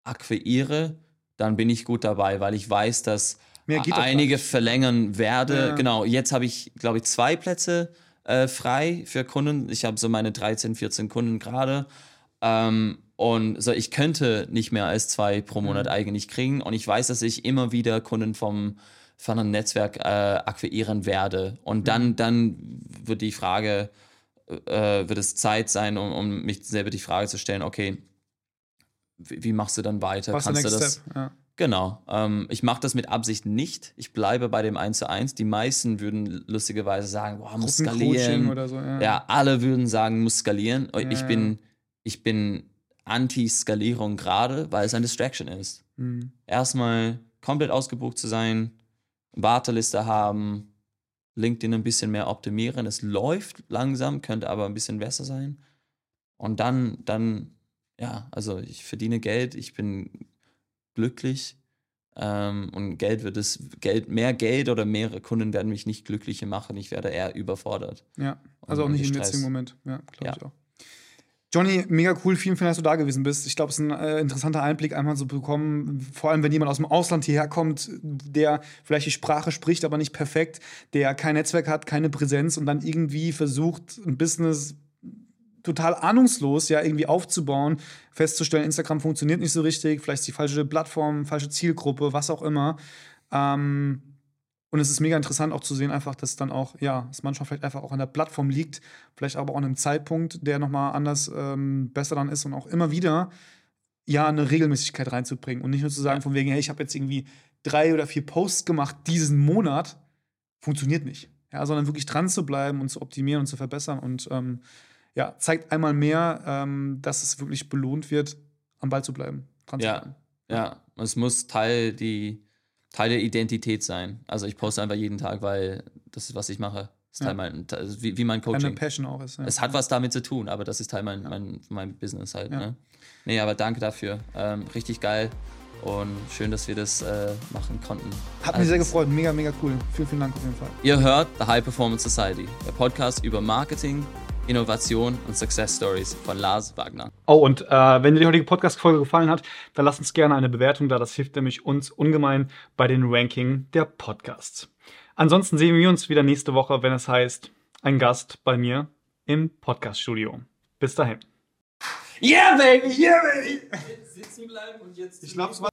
Speaker 1: akquiriere, dann bin ich gut dabei, weil ich weiß, dass einige verlängern werde.
Speaker 2: Ja.
Speaker 1: Genau, jetzt habe ich, glaube ich, zwei Plätze äh, frei für Kunden. Ich habe so meine 13, 14 Kunden gerade. Ähm, und so, ich könnte nicht mehr als zwei pro
Speaker 2: Mhm.
Speaker 1: Monat eigentlich kriegen. Und ich weiß, dass ich immer wieder Kunden vom, von einem Netzwerk äh, akquirieren werde. Und
Speaker 2: Mhm.
Speaker 1: dann, dann wird die Frage, äh, wird es Zeit sein, um, um mich selber die Frage zu stellen, okay, wie, wie machst du dann weiter?
Speaker 2: Was
Speaker 1: Kannst du das?
Speaker 2: Ja.
Speaker 1: Genau. Ähm, ich mache das mit Absicht nicht. Ich bleibe bei dem 1 zu 1. Die meisten würden lustigerweise sagen, boah, muss skalieren.
Speaker 2: oder so. Ja.
Speaker 1: Ja, alle würden sagen, muss skalieren. Ich
Speaker 2: Ja.
Speaker 1: bin, ich bin Anti-Skalierung gerade, weil es eine Distraction ist.
Speaker 2: Mhm.
Speaker 1: Erstmal komplett ausgebucht zu sein, Warteliste haben, LinkedIn ein bisschen mehr optimieren. Es läuft langsam, könnte aber ein bisschen besser sein. Und dann, dann, ja, also ich verdiene Geld, ich bin glücklich. Ähm, und Geld wird es, Geld, mehr Geld oder mehrere Kunden werden mich nicht glücklicher machen. Ich werde eher überfordert.
Speaker 2: Ja, also auch nicht im jetzigen Moment. Ja, glaube
Speaker 1: Ja.
Speaker 2: ich auch. Johnny, mega cool. Vielen, vielen Dank, dass du da gewesen bist. Ich glaube, es ist ein äh, interessanter Einblick, einmal zu bekommen. Vor allem, wenn jemand aus dem Ausland hierher kommt, der vielleicht die Sprache spricht, aber nicht perfekt, der kein Netzwerk hat, keine Präsenz und dann irgendwie versucht, ein Business total ahnungslos ja irgendwie aufzubauen, festzustellen, Instagram funktioniert nicht so richtig, vielleicht ist die falsche Plattform, falsche Zielgruppe, was auch immer. Ähm, und es ist mega interessant auch zu sehen, einfach, dass dann auch, ja, es manchmal vielleicht einfach auch an der Plattform liegt, vielleicht aber auch an einem Zeitpunkt, der nochmal anders ähm, besser dann ist und auch immer wieder ja eine Regelmäßigkeit reinzubringen und nicht nur zu sagen, von wegen, hey, ich habe jetzt irgendwie drei oder vier Posts gemacht diesen Monat, funktioniert nicht. Ja, sondern wirklich dran zu bleiben und zu optimieren und zu verbessern und ähm, ja, zeigt einmal mehr, ähm, dass es wirklich belohnt wird, am Ball zu bleiben. Dran zu
Speaker 1: Ja.
Speaker 2: bleiben.
Speaker 1: Ja, es muss Teil, die, Teil der Identität sein. Also ich poste einfach jeden Tag, weil das ist, was ich mache. Das ist
Speaker 2: Ja.
Speaker 1: Teil mein, ist wie, wie mein Coaching.
Speaker 2: Passion auch ist. Ja.
Speaker 1: Es hat was damit zu tun, aber das ist Teil mein, mein, mein Business halt.
Speaker 2: Ja.
Speaker 1: Ne? Nee, aber danke dafür. Ähm, richtig geil und schön, dass wir das äh, machen konnten.
Speaker 2: Hat mich sehr
Speaker 1: Also,
Speaker 2: gefreut. Mega, mega cool. Vielen, vielen Dank auf jeden Fall.
Speaker 1: Ihr hört The High Performance Society, der Podcast über Marketing, Innovation und Success Stories von Lars Wagner.
Speaker 3: Oh, und äh, wenn dir die heutige Podcast-Folge gefallen hat, dann lass uns gerne eine Bewertung da. Das hilft nämlich uns ungemein bei den Ranking der Podcasts. Ansonsten sehen wir uns wieder nächste Woche, wenn es heißt, ein Gast bei mir im Podcast-Studio. Bis dahin.
Speaker 1: Yeah, baby! Yeah, baby! Sitzen bleiben und jetzt.
Speaker 2: Ich glaube, es war